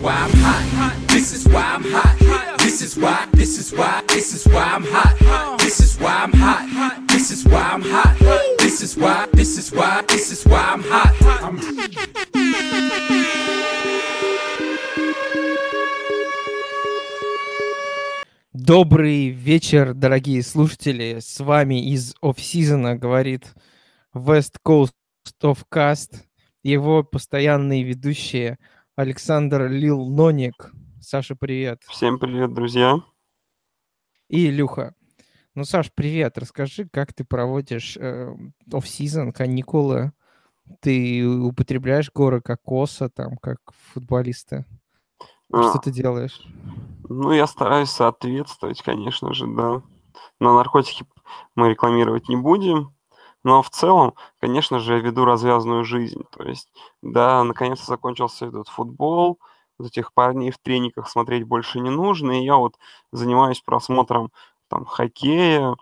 why I'm hot. This is why I'm hot. This is why, this is why, this is why I'm hot. This is why I'm hot. This is why I'm hot. This is why, this is why, this is why I'm hot. I'm Добрый вечер, дорогие слушатели. С вами из офсизона говорит West Coast of Cast. Его постоянные ведущие Александр Лил Ноник. Саша, привет. Всем привет, друзья. И Илюха. Ну, Саш, привет. Расскажи, как ты проводишь э, офсизон, каникулы. Ты употребляешь горы кокоса, там, как футболисты? А, Что ты делаешь? Ну, я стараюсь соответствовать, конечно же, да. Но наркотики мы рекламировать не будем. Но в целом, конечно же, я веду развязную жизнь. То есть, да, наконец-то закончился этот футбол, вот этих парней в трениках смотреть больше не нужно, и я вот занимаюсь просмотром там хоккея,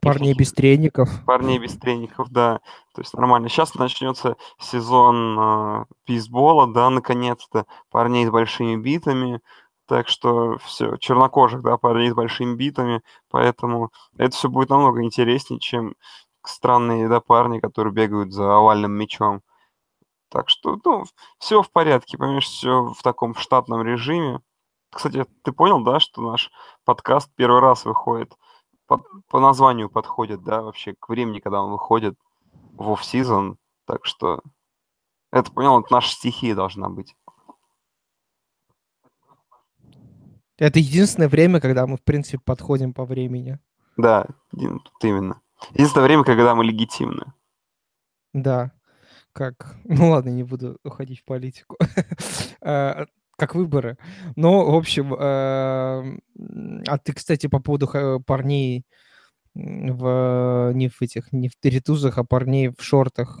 Парней без треников. парней без треников, да. То есть нормально. Сейчас начнется сезон э, бейсбола, да, наконец-то. Парней с большими битами. Так что все, чернокожих, да, парней с большими битами. Поэтому это все будет намного интереснее, чем странные, да, парни, которые бегают за овальным мячом. Так что, ну, все в порядке, понимаешь, все в таком штатном режиме. Кстати, ты понял, да, что наш подкаст первый раз выходит, по, по названию подходит, да, вообще к времени, когда он выходит в офф-сезон. Так что, это, понял, это наша стихия должна быть. Это единственное время, когда мы, в принципе, подходим по времени. Да, тут именно. Единственное время, когда мы легитимны. Да. Как... Ну ладно, не буду уходить в политику. А, Как выборы. Ну, в общем, а а ты, кстати, по поводу ха- парней в не в этих, не в ритузах, а парней в шортах.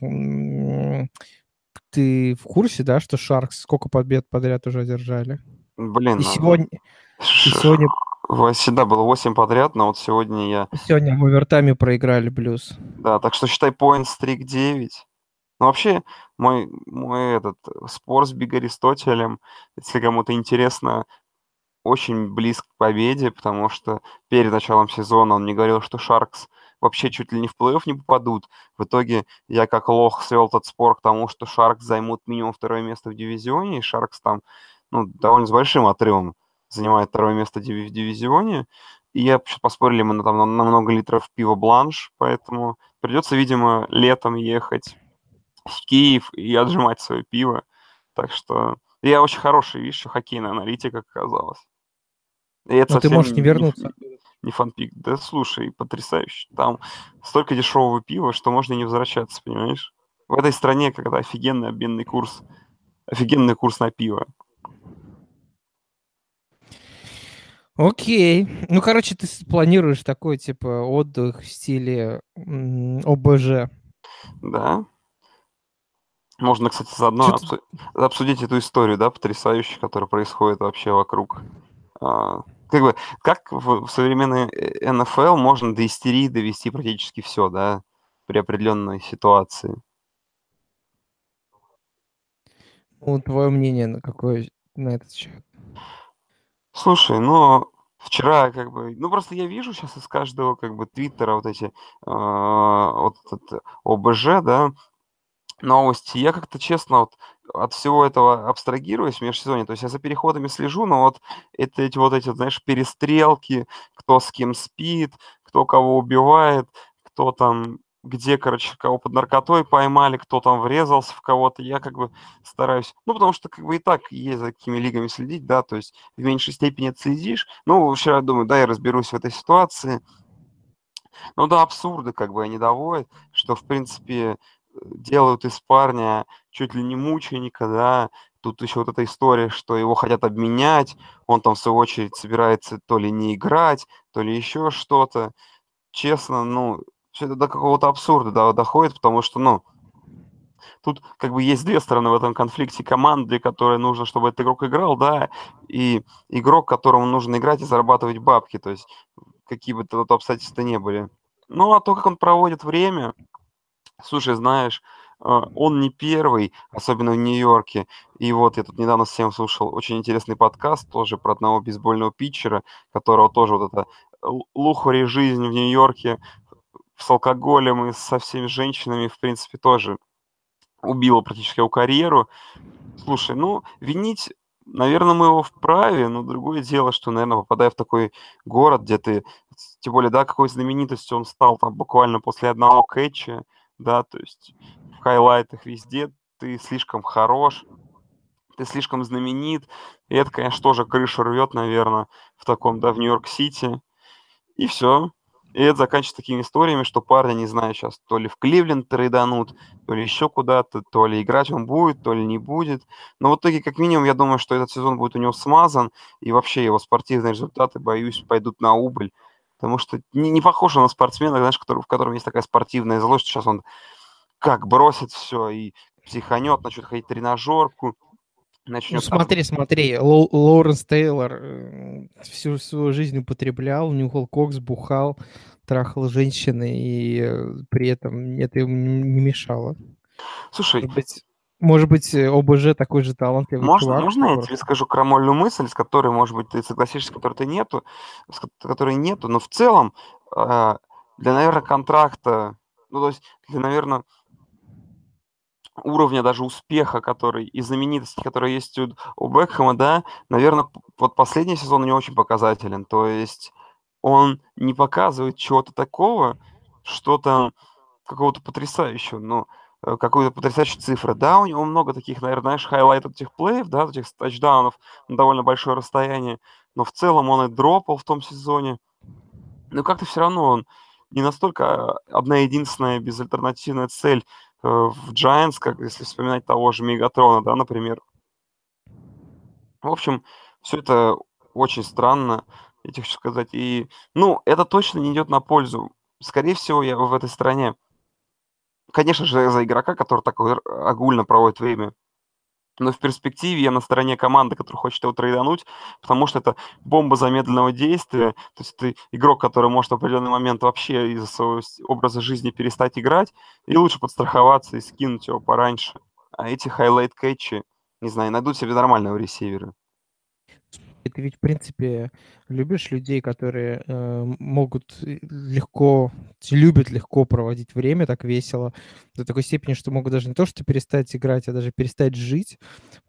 Ты в курсе, да, что Шаркс сколько побед подряд уже одержали? Блин, И сегодня, и сегодня, Всегда было 8 подряд, но вот сегодня я... сегодня в овертайме проиграли Блюз. Да, так что считай point стрик 9. Ну, вообще, мой, мой этот спор с Биг Аристотелем, если кому-то интересно, очень близко к победе, потому что перед началом сезона он мне говорил, что Шаркс вообще чуть ли не в плей-офф не попадут. В итоге я как лох свел этот спор к тому, что Шаркс займут минимум второе место в дивизионе, и Шаркс там, ну, довольно с большим отрывом занимает второе место в дивизионе. И я поспорили мы на, там, на, много литров пива бланш, поэтому придется, видимо, летом ехать в Киев и отжимать свое пиво. Так что я очень хороший, видишь, что хоккейная аналитика оказалась. И это Но ты совсем можешь не вернуться. Не фанпик. Да слушай, потрясающе. Там столько дешевого пива, что можно и не возвращаться, понимаешь? В этой стране, когда офигенный обменный курс, офигенный курс на пиво. Окей. Ну, короче, ты планируешь такой, типа, отдых в стиле ОБЖ. Да. Можно, кстати, заодно обсу- обсудить эту историю, да, потрясающую, которая происходит вообще вокруг. А, как бы, как в, в современной э, НФЛ можно до истерии довести практически все, да, при определенной ситуации. Ну, твое мнение на какой на этот счет? Слушай, ну, вчера как бы, ну, просто я вижу сейчас из каждого как бы твиттера вот эти, а, вот этот ОБЖ, да, новости. Я как-то честно вот от всего этого абстрагируюсь в межсезонье. То есть я за переходами слежу, но вот это эти вот эти, знаешь, перестрелки, кто с кем спит, кто кого убивает, кто там где, короче, кого под наркотой поймали, кто там врезался в кого-то, я как бы стараюсь, ну, потому что как бы и так есть за какими лигами следить, да, то есть в меньшей степени отследишь. Ну, вчера думаю, да, я разберусь в этой ситуации. Ну, до абсурда как бы они доводят, что, в принципе, делают из парня чуть ли не мученика, да. Тут еще вот эта история, что его хотят обменять, он там, в свою очередь, собирается то ли не играть, то ли еще что-то. Честно, ну, это до какого-то абсурда да, доходит, потому что, ну, тут как бы есть две стороны в этом конфликте. Команды, которой нужно, чтобы этот игрок играл, да, и игрок, которому нужно играть и зарабатывать бабки, то есть какие бы то обстоятельства ни были. Ну, а то, как он проводит время, слушай, знаешь, а, он не первый, особенно в Нью-Йорке. И вот я тут недавно всем слушал очень интересный подкаст тоже про одного бейсбольного питчера, которого тоже вот эта лухари жизнь в Нью-Йорке с алкоголем и со всеми женщинами, в принципе, тоже убила практически его карьеру. Слушай, ну, винить наверное, мы его вправе, но другое дело, что, наверное, попадая в такой город, где ты, тем более, да, какой знаменитостью он стал там буквально после одного кэтча, да, то есть в хайлайтах везде ты слишком хорош, ты слишком знаменит, и это, конечно, тоже крышу рвет, наверное, в таком, да, в Нью-Йорк-Сити, и все. И это заканчивается такими историями, что парня, не знаю, сейчас то ли в Кливленд трейданут, то ли еще куда-то, то ли играть он будет, то ли не будет. Но в итоге, как минимум, я думаю, что этот сезон будет у него смазан, и вообще его спортивные результаты, боюсь, пойдут на убыль. Потому что не, не похож он на спортсмена, знаешь, который, в котором есть такая спортивная злость, сейчас он как бросит все и психанет, начнет ходить тренажерку, начнет... Ну, смотри, смотри, Лоу, Лоуренс Тейлор э, всю свою жизнь употреблял, нюхал кокс, бухал, трахал женщины, и э, при этом это ему не мешало. Слушай... Может быть, может быть, э, ОБЖ такой же талантливый можно, чувак. Можно я тебе скажу крамольную мысль, с которой, может быть, ты согласишься, с которой ты нету, с которой нету, но в целом для, наверное, контракта, ну, то есть для, наверное, уровня даже успеха, который и знаменитости, которые есть у, у Бекхэма, да, наверное, вот последний сезон него очень показателен. То есть он не показывает чего-то такого, что-то какого-то потрясающего, ну, э, какую-то потрясающую цифру. Да, у него много таких, наверное, знаешь, highlight ов этих play ев, да, этих тачдаунов на довольно большое расстояние, но в целом он и drop ал в том сезоне. Но как-то все равно он не настолько одна единственная безальтернативная цель в Giants, как если вспоминать того же Мегатрона, да, например. В общем, все это очень странно, я тебе хочу сказать. И, ну, это точно не идет на пользу. Скорее всего, я в этой стороне, конечно же, за игрока, который так огульно проводит время, но в перспективе я на стороне команды, которая хочет его trade ануть, потому что это бомба замедленного действия. То есть ты игрок, который может в определенный момент вообще из-за своего образа жизни перестать играть, и лучше подстраховаться и скинуть его пораньше. А эти highlight catch и, не знаю, найдут себе нормального ресивера ты ведь, в принципе, любишь людей, которые э, могут легко, любят легко проводить время так весело, до такой степени, что могут даже не то, что перестать играть, а даже перестать жить.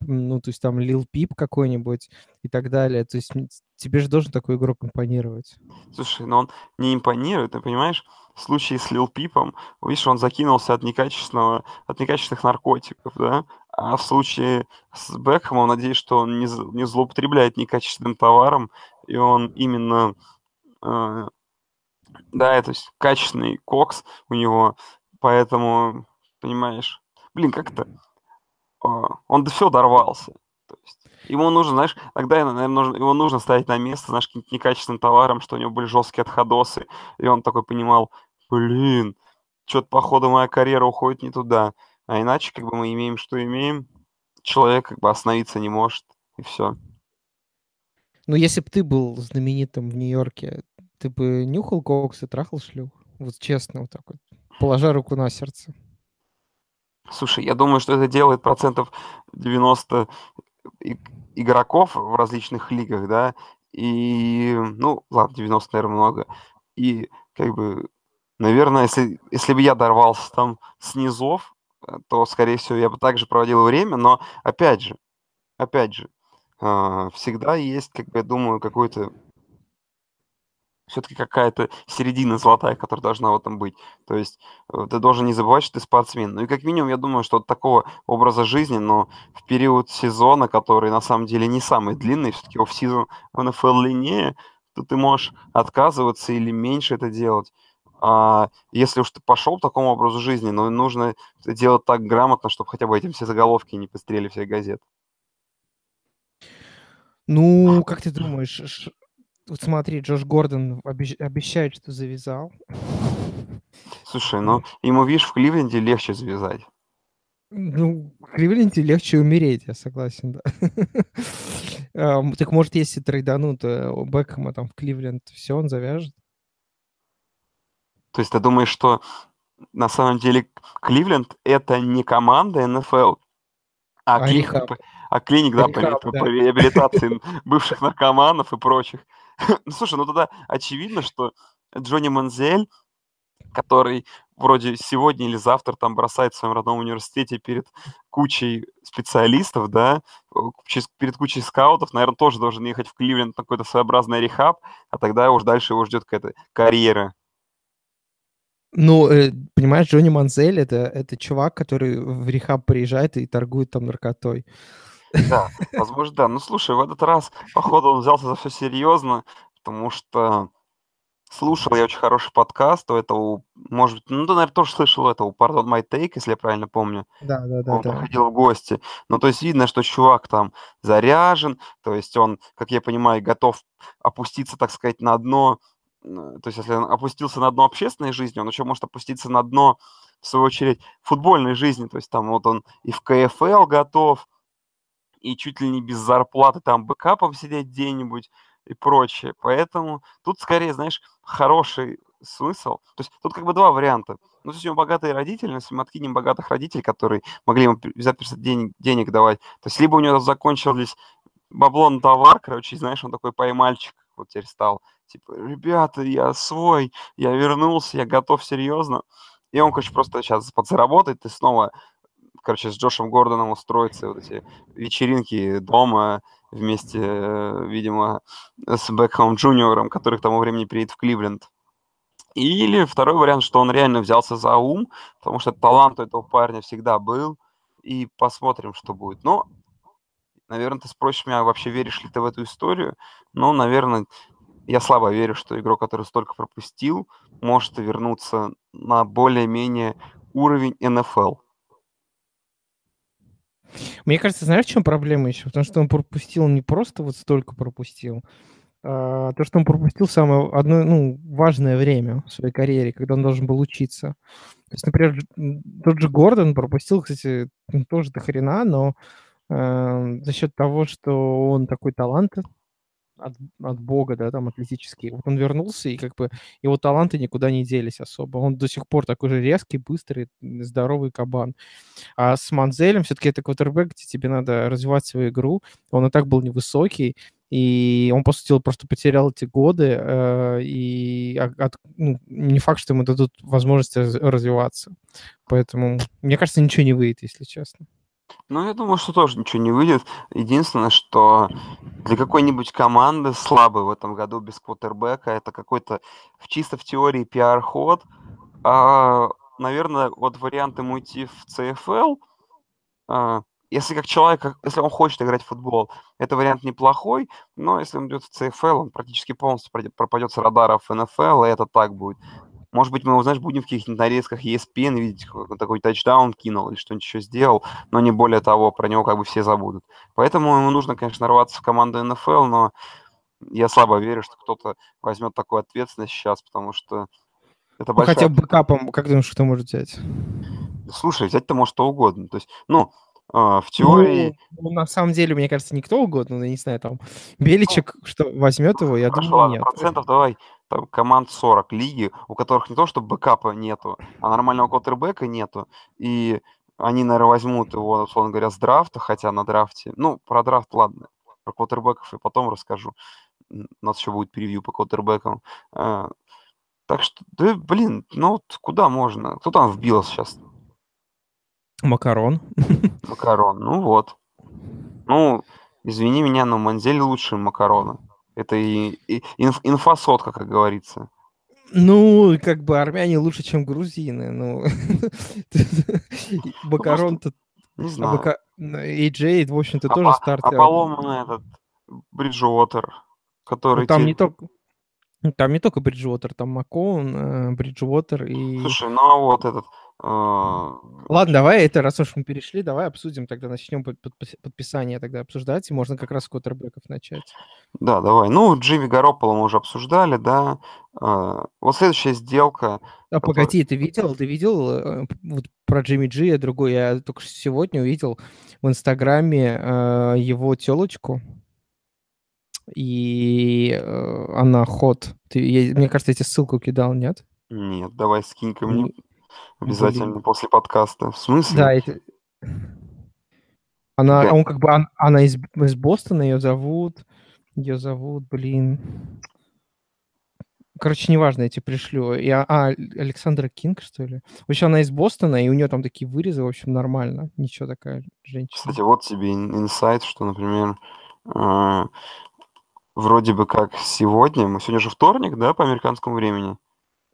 Ну, то есть там Лил Пип какой-нибудь и так далее. То есть тебе же должен такой игрок импонировать. Слушай, но он не импонирует, ты понимаешь? В случае с Лил Пипом, видишь, он закинулся от некачественного, от некачественных наркотиков, да? А в случае с Бекхэмом, надеюсь, что он не, не злоупотребляет некачественным товаром, и он именно, э, да, то есть качественный кокс у него, поэтому, понимаешь, блин, как-то э, он до всего дорвался. То есть ему нужно, знаешь, тогда, наверное, нужно, его нужно ставить на место, знаешь, каким-то некачественным товаром, что у него были жесткие отходосы, и он такой понимал, блин, что-то, походу, моя карьера уходит не туда. А иначе, как бы мы имеем, что имеем, человек как бы остановиться не может, и все. Ну, если бы ты был знаменитым в Нью-Йорке, ты бы нюхал кокс и трахал шлюх? Вот честно, вот так вот, положа руку на сердце. Слушай, я думаю, что это делает процентов 90 игроков в различных лигах, да, и, ну, ладно, 90, наверное, много. И, как бы, наверное, если, если бы я дорвался там с низов, то, скорее всего, я бы также проводил время, но, опять же, опять же, а, всегда есть, как я думаю, какой-то все-таки какая-то середина золотая, которая должна в этом быть. То есть э, ты должен не забывать, что ты спортсмен. Ну и как минимум, я думаю, что от такого образа жизни, но в период сезона, который на самом деле не самый длинный, все-таки офф-сезон в НФЛ длиннее, то ты можешь отказываться или меньше это делать. А если уж ты пошел по такому образу жизни, но ну, нужно делать так грамотно, чтобы хотя бы этим все заголовки не пострели все газеты. Ну, как ты думаешь, вот смотри, Джош Гордон обещ... обещает, что завязал. Слушай, ну ему, видишь, в Кливленде легче завязать. Ну, в Кливленде легче умереть, я согласен, да. Так может, если трейданут э, Бекхэма там в Кливленд, все, он завяжет? То есть ты думаешь, что на самом деле Кливленд это не команда НФЛ, а, А клиника, рехаб. а клиник, да, по, Рехаб, по- да. по реабилитации бывших наркоманов и прочих. Ну, слушай, ну тогда очевидно, что Джонни Манзель, который вроде сегодня или завтра там бросает в своем родном университете перед кучей специалистов, да, перед кучей скаутов, наверное, тоже должен ехать в Кливленд на какой-то своеобразный рехаб, а тогда уж дальше его ждет какая-то карьера. Ну, э, понимаешь, Джонни Манзель это, это чувак, который в рехаб приезжает и торгует там наркотой. Да, возможно, да. Ну, слушай, в этот раз, походу, он взялся за все серьезно, потому что слушал я очень хороший подкаст у этого, может быть, ну, ты, наверное, тоже слышал этого Pardon My Take, если я правильно помню. Да, да, да, Он да. приходил в гости. Ну, то есть видно, что чувак там заряжен, то есть он, как я понимаю, готов опуститься, так сказать, на дно. Э, То есть если он опустился на дно общественной жизни, он еще может опуститься на дно, в свою очередь, футбольной жизни. То есть там вот он и в КФЛ готов, и чуть ли не без зарплаты там бэкапом сидеть где-нибудь и прочее. Поэтому тут скорее, знаешь, хороший смысл. То есть тут как бы два варианта. Ну, если у него богатые родители, если мы откинем богатых родителей, которые могли ему просто денег, денег давать, то есть либо у него закончились бабло на товар, короче, знаешь, он такой поймальчик вот теперь стал. Типа, ребята, я свой, я вернулся, я готов серьезно. И он, короче, просто сейчас подзаработает и снова, короче, с Джошем Гордоном устроится вот эти вечеринки дома вместе, э, видимо, с Бекхэмом Джуниором, который к тому времени приедет в Кливленд. Или второй вариант, что он реально взялся за ум, потому что талант у этого парня всегда был, и посмотрим, что будет. Но, наверное, ты спросишь меня, вообще веришь ли ты в эту историю? Ну, наверное, я слабо верю, что игрок, который столько пропустил, может вернуться на более-менее уровень НФЛ. Мне кажется, знаешь, в чем проблема еще? Потому что он пропустил не просто вот столько пропустил, а то, что он пропустил самое одно, ну, важное время в своей карьере, когда он должен был учиться. То есть, например, тот же Гордон пропустил, кстати, тоже до хрена, но э, за счет того, что он такой талант от, от бога, да, там, атлетический, вот он вернулся, и как бы его таланты никуда не делись особо. Он до сих пор такой же резкий, быстрый, здоровый кабан. А с Манзелем все-таки это квотербек, где тебе надо развивать свою игру. Он и так был невысокий, и он, по сути просто потерял эти годы, э, и от- ну, не факт, что ему дадут возможность раз- развиваться. Поэтому, мне кажется, ничего не выйдет, если честно. Ну, я думаю, что тоже ничего не выйдет. Единственное, что для какой-нибудь команды слабой в этом году без квотербека это какой-то в- чисто в теории пиар-ход. А, наверное, вот вариант ему уйти в ЦФЛ, а, если как человек, если он хочет играть в футбол, это вариант неплохой, но если он идет в ЦФЛ, он практически полностью пропадет с радаров НФЛ, и это так будет. Может быть, мы его, знаешь, будем в каких-нибудь нарезках ESPN видеть, он такой тачдаун кинул или что-нибудь еще сделал, но не более того, про него как бы все забудут. Поэтому ему нужно, конечно, рваться в команду НФЛ, но я слабо верю, что кто-то возьмет такую ответственность сейчас, потому что это Ну, большая... хотя бы бэкапом, как думаешь, кто может взять? Слушай, взять-то может что угодно. То есть, ну, а, в теории... Ну, на самом деле, мне кажется, никто угодно, ну, я не знаю, там, Беличек, что возьмет его, я Хорошо, думаю, нет. процентов давай, команд 40 лиги, у которых не то, что бэкапа нету, а нормального квотербека нету, и они, наверное, возьмут его, условно говоря, с драфта, хотя на драфте, ну, про драфт, ладно, про квотербеков я потом расскажу, у нас еще будет превью по квотербекам, А, так что, да, блин, ну, вот куда можно, кто там вбил сейчас Макарон. Макарон, ну вот, ну, извини меня, но Манзель лучше Макарона, это и, и инф- инфосотка, как говорится. Ну, как бы армяне лучше, чем грузины. Ну, Макарон-то... Не а знаю. Мака- ну, AJ, в общем-то, А, тоже стартер. а поломанный этот Бриджуотер, который... Ну, там не только... ну, Там не только Бриджуотер, там Макоун, э, Бриджуотер и... Слушай, ну а вот этот... э, Ладно, давай это, раз уж мы перешли, давай обсудим, тогда начнем под- подпис- подписание тогда обсуждать, и можно как раз с квотербеков начать. Да, давай. Ну, Джимми Гарополо мы уже обсуждали, да. Э, Вот следующая сделка... А Который- погоди, ты видел, ты видел э, вот про Джимми Джи, а другой, я только сегодня увидел в Инстаграме э, его телочку, и э, она ход. Ты, я- мне кажется, я тебе ссылку кидал, нет? Нет, давай скинь ко мне. Обязательно Блин. после подкаста. В смысле? Да, эти... Она, Да. он как бы, он- она из, из Бостона, ее зовут, ее зовут, блин. Короче, неважно, я тебе пришлю. Я, а, Александра Кинг, что ли? В общем, она из Бостона, и у нее там такие вырезы, в общем, нормально. Ничего такая женщина. Кстати, вот тебе ин- инсайт, что, например, э, вроде бы как сегодня, мы сегодня же вторник, да, по американскому времени,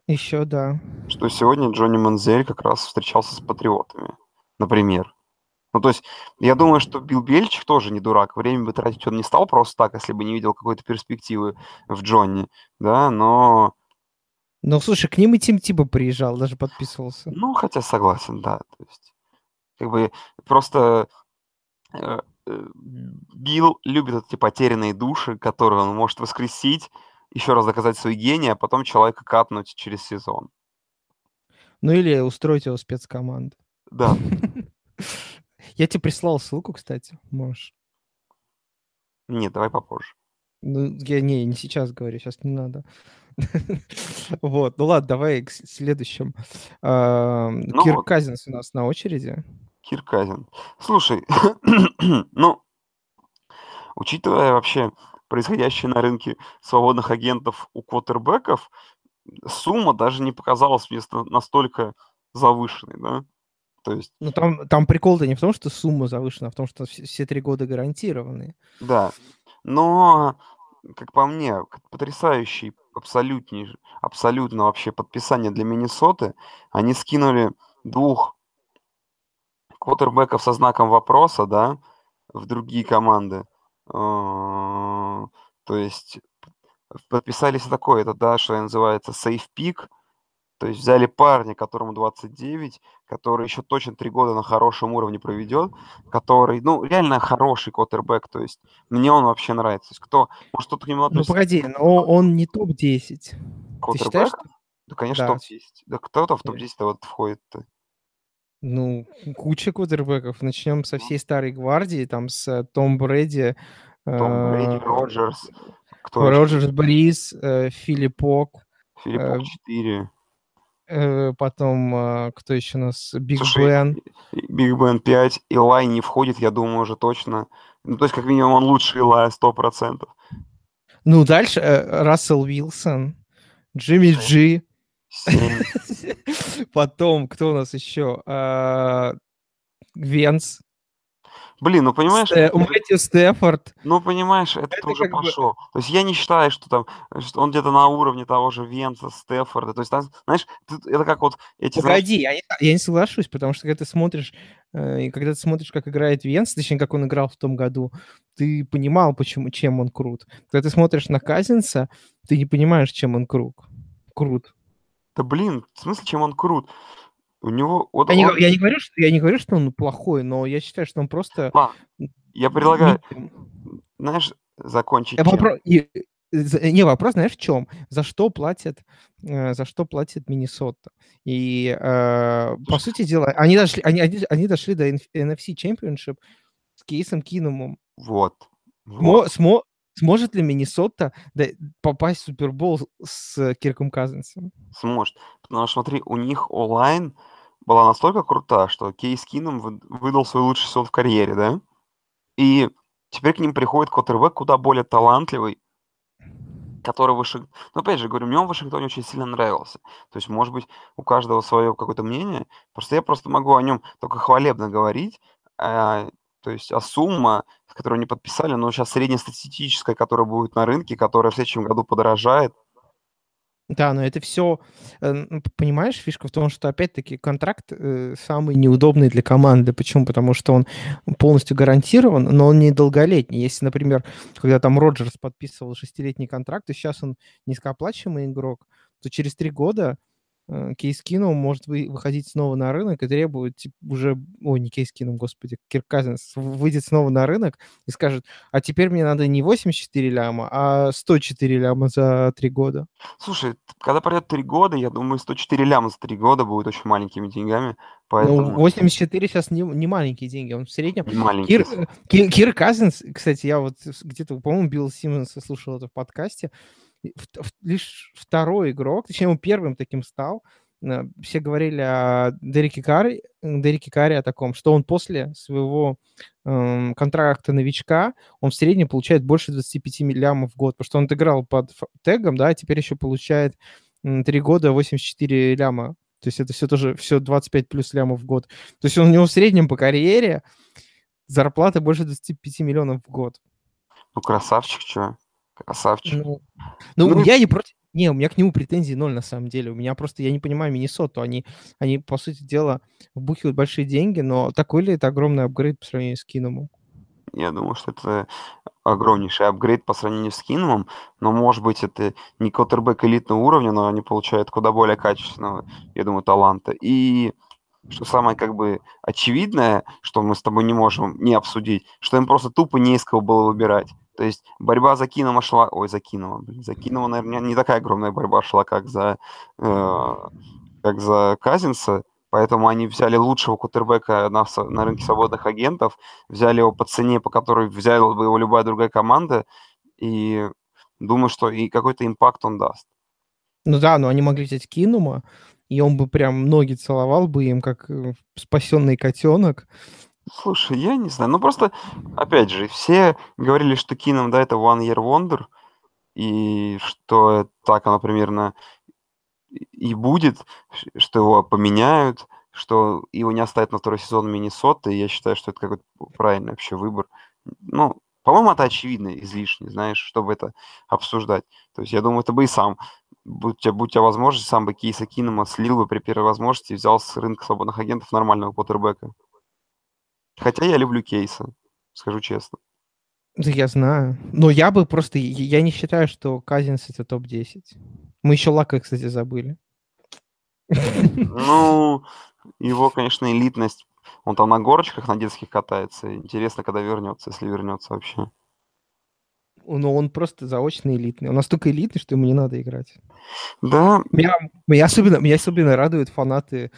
Еще, да. что сегодня Джонни Манзель как раз встречался с патриотами, например. Ну, то есть, я думаю, что Билл Бельчик тоже не дурак. Время бы тратить он не стал просто так, если бы не видел какой-то перспективы в Джонни, да, но, Ну, слушай, к ним и Тим Тиба приезжал, даже подписывался. ну, хотя согласен, да, то есть, как бы просто э, э, Билл любит эти потерянные души, которые он может воскресить, еще раз доказать свой гений, а потом человека катнуть через сезон. Ну, или устроить его спецкоманду. Да, Я тебе прислал ссылку, кстати, можешь. нет, давай попозже. Ну, я не, не сейчас говорю, сейчас не надо. Вот, ну ладно, давай к с- следующим. Ам, Ну вот. Казинс у нас на очереди. Кирказин. Слушай, ну, учитывая вообще происходящее на рынке свободных агентов у квотербеков, сумма даже не показалась мне настолько завышенной, да? То есть, Ну, там, там прикол-то не в том, что сумма завышена, а в том, что все, три года гарантированные. да. Но, как по мне, потрясающий, абсолютней, абсолютно вообще подписание для Миннесоты. Они скинули двух квотербеков со знаком вопроса, да, в другие команды. А, То есть подписались такое, это, да, что называется safe pick. То есть взяли парня, которому 29, который еще точно три года на хорошем уровне проведет, который, ну, реально хороший квотербек. То есть мне он вообще нравится. То есть кто, может, кто-то к нему Ну, относится погоди, но он не топ-10. Ты считаешь. Да, конечно, Да. топ-10. Да кто-то в Э. топ-10 вот входит-то. Ну, куча квотербеков. Начнем со всей старой гвардии, там с э, Том Брэди, Том Брэди, э, Роджерс. Кто еще? Роджерс Брис, э, Филипп Ок, Филиппов э, 4. э, потом кто еще у нас? Биг Слушай, Бен. Биг Бен 5, Илай не входит, я думаю, уже точно. Ну, то есть, как минимум, он лучше Илая 100%. Ну, дальше Рассел Уилсон, Джимми Джи. 7. Потом, кто у нас еще? А, Венс, Блин, ну понимаешь, Сте- Мэтью Стефорд. ну понимаешь, это, Это уже как бы- пошло. То есть я не считаю, что там, что он где-то на уровне того же Венца, Стефорда. То есть, там, знаешь, это как вот эти, знаешь, Погоди, я не, я не соглашусь, потому что когда ты смотришь, э, когда ты смотришь, как играет Венс, точнее, как он играл в том году, ты понимал, почему, чем он крут. Когда ты смотришь на Казинца, ты не понимаешь, чем он крут. Крут. Да блин, в смысле, чем он крут? У него... Вот Я не, он- го- я не говорю, что я не говорю, что он плохой, но я считаю, что он просто Ладно, я предлагаю, знаешь, закончить и- за- Не, вопрос, знаешь, в чем? За что платят, э, за что платит Миннесота? И, э, по сути дела, они дошли, они, они, они дошли до NF- NFC Championship с Кейсом Кинумом. Вот. вот. Мо- смо- сможет ли Миннесота попасть в Супербол с Кирком Казинсом? Сможет. Потому что, смотри, у них онлайн была настолько крута, что Кейс Кином вы- выдал свой лучший сезон в карьере, да? И теперь к ним приходит квотербек куда более талантливый, который выше... Ну, опять же, говорю, мне он в Вашингтоне очень сильно нравился. То есть, может быть, у каждого свое какое-то мнение. Просто я просто могу о нем только хвалебно говорить. а, то есть, а сумма, которую они подписали, ну, сейчас среднестатистическая, которая будет на рынке, которая в следующем году подорожает. Да, но это все, понимаешь, фишка в том, что опять-таки контракт э, самый неудобный для команды. Почему? Потому что он полностью гарантирован, но он не долголетний. Если, например, когда там Роджерс подписывал шестилетний контракт, и сейчас он низкооплачиваемый игрок, то через три года э, Кейс Кином может вы- выходить снова на рынок и требует типа, уже... Ой, не Кейс Кином, господи, Кирк Казинс выйдет снова на рынок и скажет, а теперь мне надо не 84 ляма, а 104 ляма за три года. Слушай, когда пройдет три года, я думаю, 104 ляма за три года будет очень маленькими деньгами. Ну, Поэтому 84 сейчас не, не маленькие деньги, он в среднем... не маленькие. Кир, э, Ки- Кир Казинс, кстати, я вот где-то, по-моему, Билл Симмонса слушал это в подкасте, лишь второй игрок, точнее, он первым таким стал, э, все говорили о Дереке Карри, Дереке Карри о таком, что он после своего эм, контракта новичка, он в среднем получает больше 25 лямов в год, потому что он отыграл под тегом, да, теперь еще получает 3 года 84 ляма. То есть это все тоже, все 25 плюс лямов в год. То есть он, у него в среднем по карьере зарплата больше 25 миллионов в год. Ну, красавчик, что? Красавчик. Ну, ну, ну я не против... Не, у меня к нему претензий ноль на самом деле. У меня просто, я не понимаю Миннесоту. Они, они по сути дела, вбухивают большие деньги, но такой ли это огромный апгрейд по сравнению с Киномом? Я думаю, что это огромнейший апгрейд по сравнению с Киномом, но, может быть, это не квотербек элитного уровня, но они получают куда более качественного, я думаю, таланта. И что самое как бы очевидное, что мы с тобой не можем не обсудить, что им просто тупо не из кого было выбирать. То есть борьба за Кинома шла... Ой, за Кинома, блин. За Кинома, наверное, не такая огромная борьба шла, как за, э, как за Казинса. Поэтому они взяли лучшего кутербека на, на рынке свободных агентов, взяли его по цене, по которой взяла бы его любая другая команда. И думаю, что и какой-то импакт он даст. Ну да, но они могли взять Кинума, и он бы прям ноги целовал бы им, как э, спасенный котенок. Слушай, я не знаю. Ну, просто, опять же, все говорили, что Кином, да, это One Year Wonder, и что так оно примерно и будет, что его поменяют, что его не оставят на второй сезон Миннесоты, и я считаю, что это какой-то правильный вообще выбор. Ну, по-моему, это очевидно излишне, знаешь, чтобы это обсуждать. То есть я думаю, это бы и сам, будь у тебя, будь у тебя возможность, сам бы Кейса Кинома слил бы при первой возможности и взял с рынка свободных агентов нормального квотербека. Хотя я люблю кейсы, скажу честно. Да я знаю. Но я бы просто... Я не считаю, что Казинс это топ-10. Мы еще Лака, кстати, забыли. Ну, его, конечно, элитность. Он там на горочках на детских катается. Интересно, когда вернется, если вернется вообще. Но он просто заочно элитный. Он настолько элитный, что ему не надо играть. Да. Меня, меня, особенно, меня особенно радуют фанаты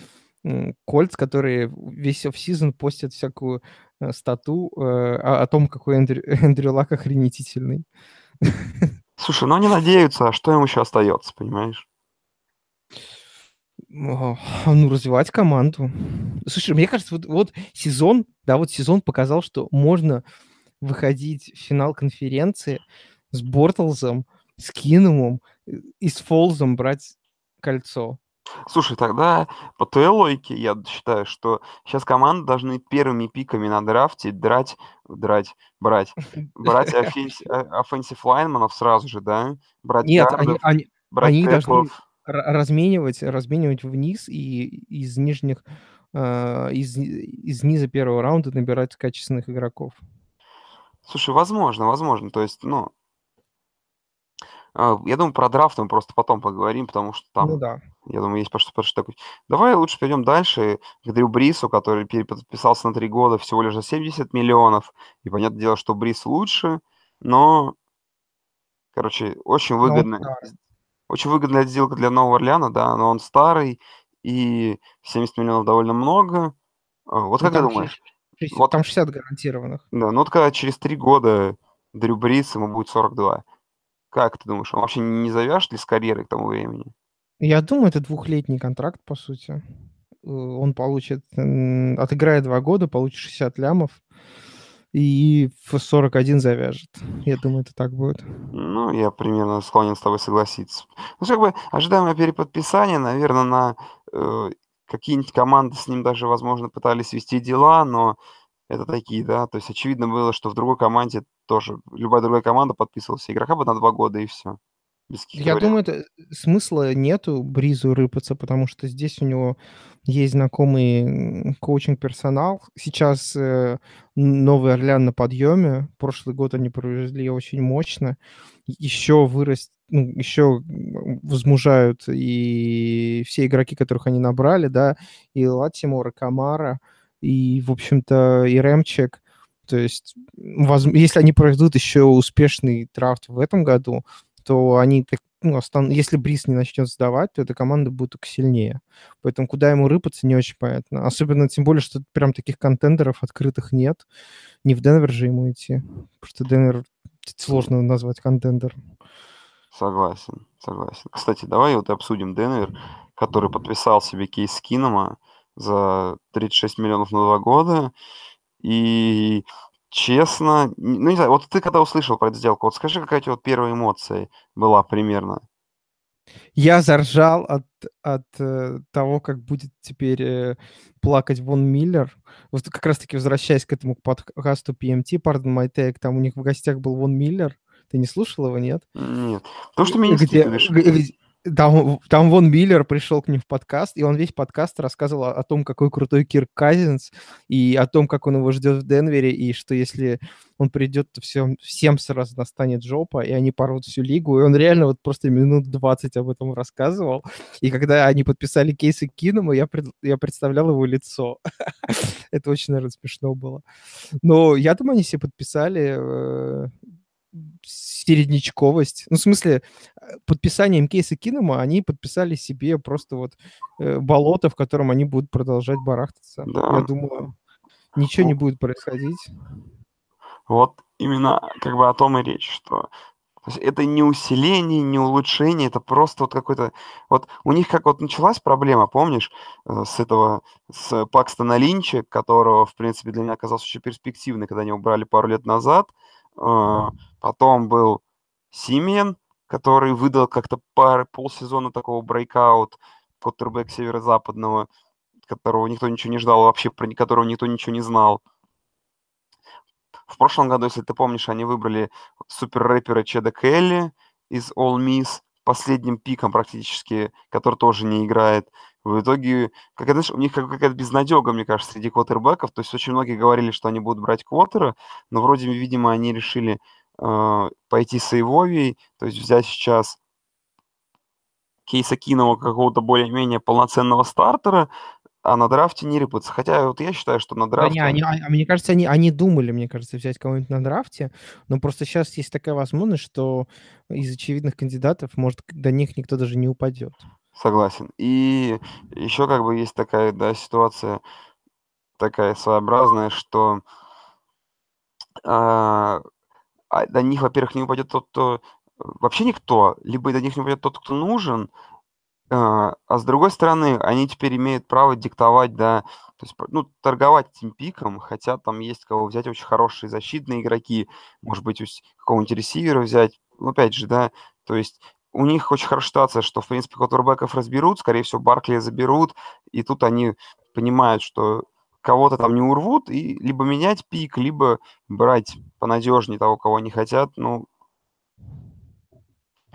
Кольц, которые весь в сезон постят всякую э, стату э, о, о том, какой Эндрю, Эндрю Лак охренетительный. Слушай, ну они надеются, а что им еще остается, понимаешь? Ну, развивать команду. Слушай, мне кажется, вот, вот сезон, да, вот сезон показал, что можно выходить в финал конференции с Бортлзом, с Кинумом и с Фолсом брать кольцо. Слушай, тогда по твоей логике я считаю, что сейчас команды должны первыми пиками на драфте драть, драть, брать, брать offensive lineman ов сразу же, да? Брать Нет, guard ов, они, они, брать они должны разменивать, разменивать вниз и из нижних, э, из, из низа первого раунда набирать качественных игроков. Слушай, возможно, возможно. То есть, ну, а, я думаю, про драфт мы просто потом поговорим, потому что там, ну, да. я думаю, есть про что такое. Давай лучше пойдем дальше к Дрю Брису, который переподписался на три года всего лишь за 70 миллионов. И понятное дело, что Брис лучше, но, короче, очень выгодно. Ну, очень выгодная сделка для Нового Орлеана, да, но он старый, и 70 миллионов довольно много. А, вот ну, как ты думаешь? 60, вот, там 60 гарантированных. Да, ну вот когда через три года Дрю Брис, ему будет 42. Как ты думаешь, он вообще не завяжет ли с карьерой к тому времени? Я думаю, это двухлетний контракт, по сути. Э, он получит, отыграет два года, получит 60 лямов и в 41 завяжет. Я думаю, это так будет. Ну, я примерно склонен с тобой согласиться. Ну, как бы ожидаемое переподписание, наверное, на э, какие-нибудь команды с ним даже, возможно, пытались вести дела, но это такие, да, то есть очевидно было, что в другой команде тоже, любая другая команда подписывалась игрока бы на два года и все. Я вариантов. думаю, это смысла нету Бризу рыпаться, потому что здесь у него есть знакомый коучинг-персонал. Сейчас э, Новый Орлеан на подъеме. Прошлый год они провезли очень мощно. Еще вырастет, ну, еще возмужают и все игроки, которых они набрали, да, и Латимор, и Камара, и, в общем-то, и Рэмчек. То есть, если они проведут еще успешный драфт в этом году, то они, ну, остан... если Брис не начнет сдавать, то эта команда будет только сильнее. Поэтому куда ему рыпаться, не очень понятно. Особенно, тем более, что прям таких контендеров открытых нет. Не в Денвер же ему идти. Потому что Денвер сложно назвать контендер. Согласен, согласен. Кстати, давай вот обсудим Денвер. который подписал себе кейс Кинома за 36 миллионов на два года. И честно, ну не знаю, вот ты когда услышал про эту сделку, вот скажи, какая у тебя вот первая эмоция была примерно? Я заржал от, от э, того, как будет теперь э, плакать Вон Миллер. Вот как раз-таки возвращаясь к этому подкасту PMT, Pardon My Take, там у них в гостях был Вон Миллер. Ты не слушал его, нет? Нет. То, что меня где, где, там, там Вон Миллер пришел к ним в подкаст, и он весь подкаст рассказывал о, о том, какой крутой Кирк Казинс, и о том, как он его ждет в Денвере, и что если он придет, то все, всем сразу настанет жопа, и они порвут всю лигу. И он реально вот просто минут 20 об этом рассказывал. И когда они подписали кейсы Кинома, я, пред, я представлял его лицо. Это очень, наверное, смешно было. Но я думаю, они все подписали э, середнячковость. Ну, в смысле, э, подписанием кейса Кинома они подписали себе просто вот э, болото, в котором они будут продолжать барахтаться. Да. Я думаю, ничего ну, не будет происходить. Вот именно как бы о том и речь, что это не усиление, не улучшение, это просто вот какой-то... Вот у них как вот началась проблема, помнишь, э, с этого, с Пакстона Линча, которого, в принципе, для меня оказался очень перспективный, когда они убрали пару лет назад, потом был Симен, который выдал как-то пар, полсезона такого брейкаут, квотербек северо-западного, которого никто ничего не ждал, вообще про которого никто ничего не знал. В прошлом году, если ты помнишь, они выбрали супер рэпера Чеда Келли из All Miss, последним пиком практически, который тоже не играет. В итоге, как, знаешь, у них какая-то безнадега, мне кажется, среди квотербеков. То есть очень многие говорили, что они будут брать квотера, но вроде, видимо, они решили э, пойти с Эйвовией, то есть взять сейчас Кейса Кинова какого-то более-менее полноценного стартера, а на драфте не рыпаться. Хотя вот я считаю, что на драфте... Да, не, они, а, мне кажется, они, они думали, мне кажется, взять кого-нибудь на драфте, но просто сейчас есть такая возможность, что из очевидных кандидатов, может, до них никто даже не упадет. Согласен. И еще как бы есть такая, да, ситуация такая своеобразная, что а, а до них, во-первых, не упадет тот, кто... Вообще никто, либо до них не упадет тот, кто нужен, а, а с другой стороны, они теперь имеют право диктовать, да, то есть, ну, торговать этим пиком, хотя там есть кого взять очень хорошие защитные игроки, может быть, какого-нибудь ресивера взять, ну, опять же, да, то есть у них очень хорошая ситуация, что, в принципе, квотербеков разберут, скорее всего, Баркли заберут, и тут они понимают, что кого-то там не урвут, и либо менять пик, либо брать понадежнее того, кого они хотят, ну,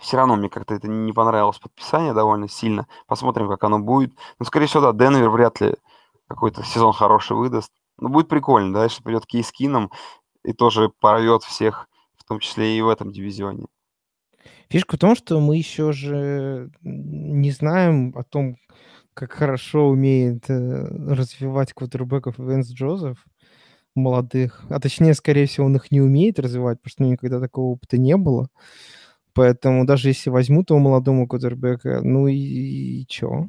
все равно мне как-то это не понравилось подписание довольно сильно. Посмотрим, как оно будет. Ну, скорее всего, да, Денвер вряд ли какой-то сезон хороший выдаст. Но будет прикольно, да, если придет Кейскином и тоже порвет всех, в том числе и в этом дивизионе. Фишка в том, что мы еще же не знаем о том, как хорошо умеет э, развивать квотербеков Венс Джозеф молодых. А точнее, скорее всего, он их не умеет развивать, потому что никогда такого опыта не было. Поэтому даже если возьмут его молодому квотербека, ну и, и чё?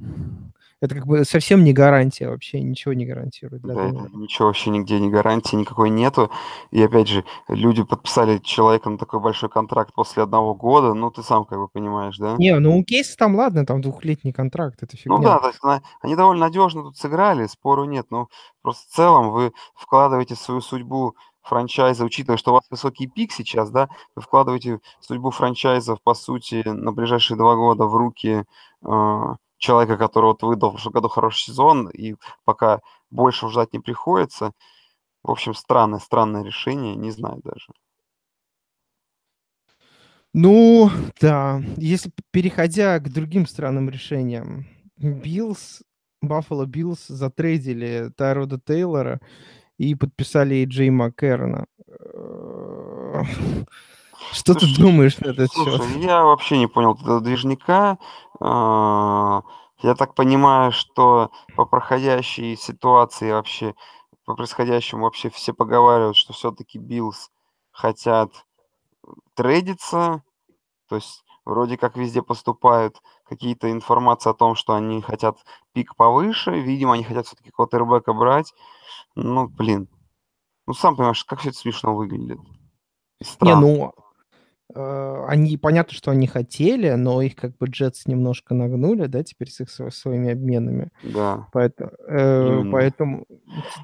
Это как бы совсем не гарантия вообще, ничего не гарантирует. Да, ничего вообще нигде не гарантии, никакой нету. И опять же, люди подписали человеком такой большой контракт после одного года, ну ты сам как бы понимаешь, да? Не, ну у Кейса там ладно, там двухлетний контракт, это фигня. Ну да, то есть, они довольно надежно тут сыграли, спору нет, но просто в целом вы вкладываете свою судьбу франчайза, учитывая, что у вас высокий пик сейчас, да, вы вкладываете судьбу франчайзов, по сути, на ближайшие два года в руки э, человека, который вот выдал в прошлом году хороший сезон, и пока больше ждать не приходится. В общем, странное, странное решение, не знаю даже. Ну, да. Если переходя к другим странным решениям, Биллс, Баффало Биллс затрейдили Тайрода Тейлора и подписали Джей Маккаррона. Что слушай, ты думаешь на этот слушай, счет? Я вообще не понял этого движняка. А, я так понимаю, что по проходящей ситуации вообще, по происходящему вообще все поговаривают, что все-таки Биллс хотят трейдиться. То есть вроде как везде поступают какие-то информации о том, что они хотят пик повыше. Видимо, они хотят все-таки квотербека брать. Ну, блин. Ну, сам понимаешь, как все это смешно выглядит. Не, ну, они, понятно, что они хотели, но их как бы Джетс немножко нагнули, да, теперь с их своими обменами. Да. Поэтому, э, поэтому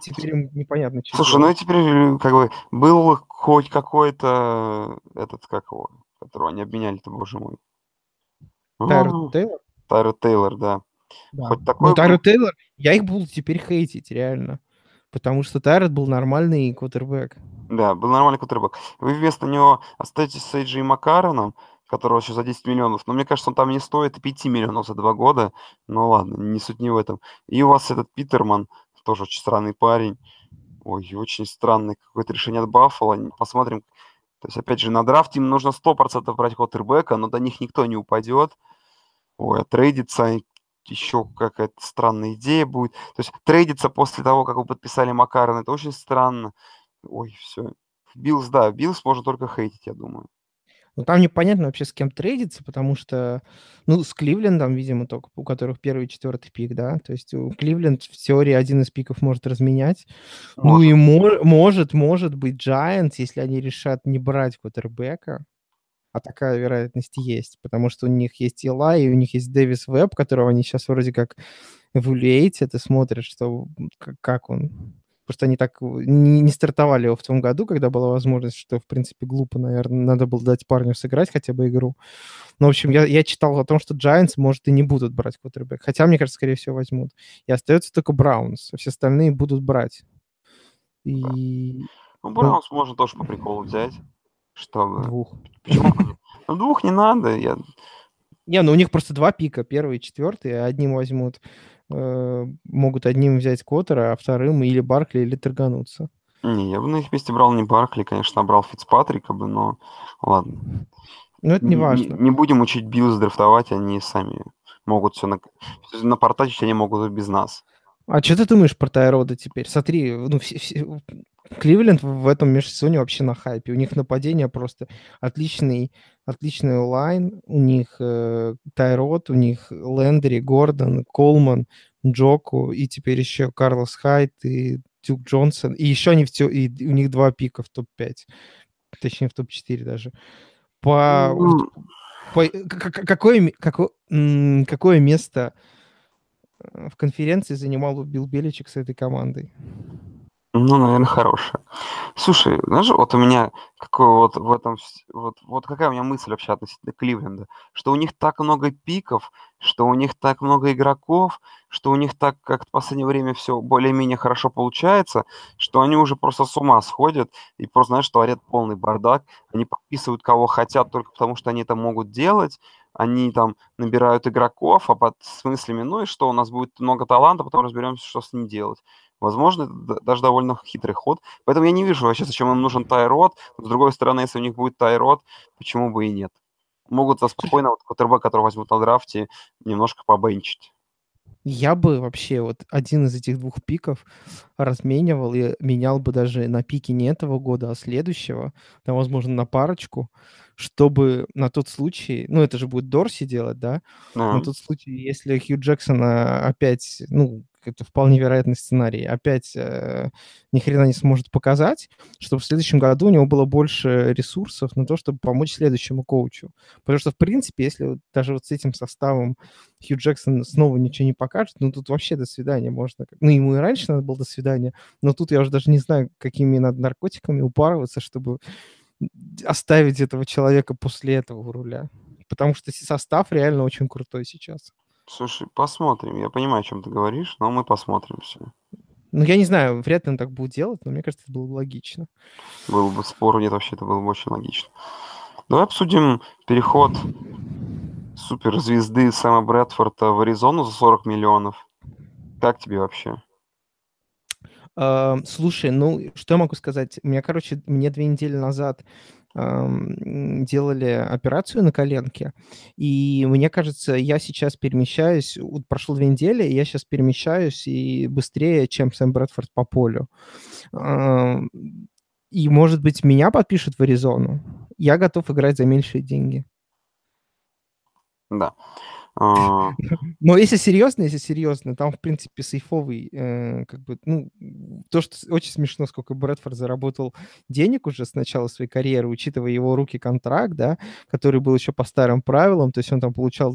теперь им непонятно, что Слушай, ну делать. ну теперь э, как бы был хоть какой-то этот, как его, которого они обменяли-то, боже мой. Тайр Тейлор? Тайр Тейлор, да. да. Хоть такой ну, Тайр Тейлор, я их буду теперь хейтить, реально. Потому что Тайрот был нормальный квотербек. Да, был нормальный квотербек. Вы вместо него остаетесь с Эйджи Макароном, которого сейчас за 10 миллионов. Но мне кажется, он там не стоит и 5 миллионов за два года. Ну ладно, не суть не в этом. И у вас этот Питерман, тоже очень странный парень. Ой, очень странное какое-то решение от Баффала. Посмотрим. То есть, опять же, на драфте им нужно 100% брать квотербека, но до них никто не упадет. Ой, а трейдиться еще какая-то странная идея будет. То есть трейдиться после того, как вы подписали Маккаррона, это очень странно. Ой, все. Биллс, да, Биллс можно только хейтить, я думаю. Ну, там непонятно вообще, с кем трейдиться, потому что, ну, с Кливлендом, видимо, только, у которых первый и четвертый пик, да, то есть у Кливленд в теории один из пиков может разменять. Может. Ну и мо- может, может быть Giants, если они решат не брать квотербека, а такая вероятность есть, потому что у них есть Ила, и у них есть Дэвис Веб, которого они сейчас вроде как эволюэйтят и смотрят, что как он. Что они так не, не стартовали его в том году, когда была возможность, что, в принципе, глупо, наверное, надо было дать парню сыграть хотя бы игру. Но, в общем, я, я читал о том, что Giants, может, и не будут брать квотербек. Хотя, мне кажется, скорее всего, возьмут. И остается только Браунс. Все остальные будут брать. И... Ну, Браунс ну, можно тоже по приколу взять. Чтобы... Двух. Почему? Ну, двух не надо. Я... Не, ну у них просто два пика, первый и четвертый. Одним возьмут, э, могут одним взять квотера, а вторым или Баркли, или торгануться. Не, я бы на их месте брал не Баркли, конечно, брал Фицпатрика бы, но ладно. Ну, это не важно. Не, не будем учить Биллс драфтовать, они сами могут все на... напортачить, они могут без нас. А что ты думаешь про Тайрода теперь? Смотри, ну, все, все, Кливленд в этом межсезонье вообще на хайпе. У них нападение просто отличный, отличный онлайн. У них э, Тайрот, у них Лендери, Гордон, Колман, Джоку и теперь еще Карлос Хайт и Тюк Джонсон. И еще они в те, и у них два пика в топ-5. Точнее, в топ-4 даже. По, по, какое, какое, какое место э, в конференции занимал Билл Беличек с этой командой? Ну, наверное, хорошая. Слушай, знаешь, вот у меня какой вот в этом, вот, вот какая у меня мысль вообще относительно Кливленда, что у них так много пиков, что у них так много игроков, что у них так как в последнее время все более-менее хорошо получается, что они уже просто с ума сходят и просто, знаешь, творят полный бардак. Они подписывают кого хотят только потому, что они это могут делать, они там набирают игроков, а под смыслями, ну и что, у нас будет много таланта, потом разберемся, что с ним делать. Возможно, это даже довольно хитрый ход. Поэтому я не вижу вообще, зачем им нужен Тайрод. С другой стороны, если у них будет Тайрод, почему бы и нет. Могут спокойно вот квотербек, который возьмут на драфте, немножко побенчить. Я бы вообще вот один из этих двух пиков разменивал и менял бы даже на пике не этого года, а следующего, там, возможно, на парочку, чтобы на тот случай, ну, это же будет Дорси делать, да, uh-huh. на тот случай, если Хью Джексона опять, ну, это вполне вероятный сценарий, опять э, ни хрена не сможет показать, чтобы в следующем году у него было больше ресурсов на то, чтобы помочь следующему коучу. Потому что, в принципе, если даже вот с этим составом Хью Джексон снова ничего не покажет, ну тут вообще до свидания можно. Ну, ему и раньше надо было до свидания, но тут я уже даже не знаю, какими надо наркотиками упарываться, чтобы оставить этого человека после этого у руля. Потому что состав реально очень крутой сейчас. Слушай, посмотрим. Я понимаю, о чем ты говоришь, но мы посмотрим все. Ну, я не знаю, вряд ли он так будет делать, но мне кажется, это было бы логично. Было бы спору, нет, вообще это было бы очень логично. Давай обсудим переход суперзвезды Сэма Брэдфорда в Аризону за 40 миллионов. Как тебе вообще? Слушай, ну, что я могу сказать? У меня, короче, мне две недели назад делали операцию на коленке, и мне кажется, я сейчас перемещаюсь, вот прошло две недели, я сейчас перемещаюсь и быстрее, чем Сэм Брэдфорд по полю. И, может быть, меня подпишут в Аризону. Я готов играть за меньшие деньги. Да. А, Но если серьезно, если серьезно, там, в принципе, сейфовый, э, как бы, ну, то, что очень смешно, сколько Брэдфорд заработал денег уже с начала своей карьеры, учитывая его руки контракт, да, который был еще по старым правилам, то есть он там получал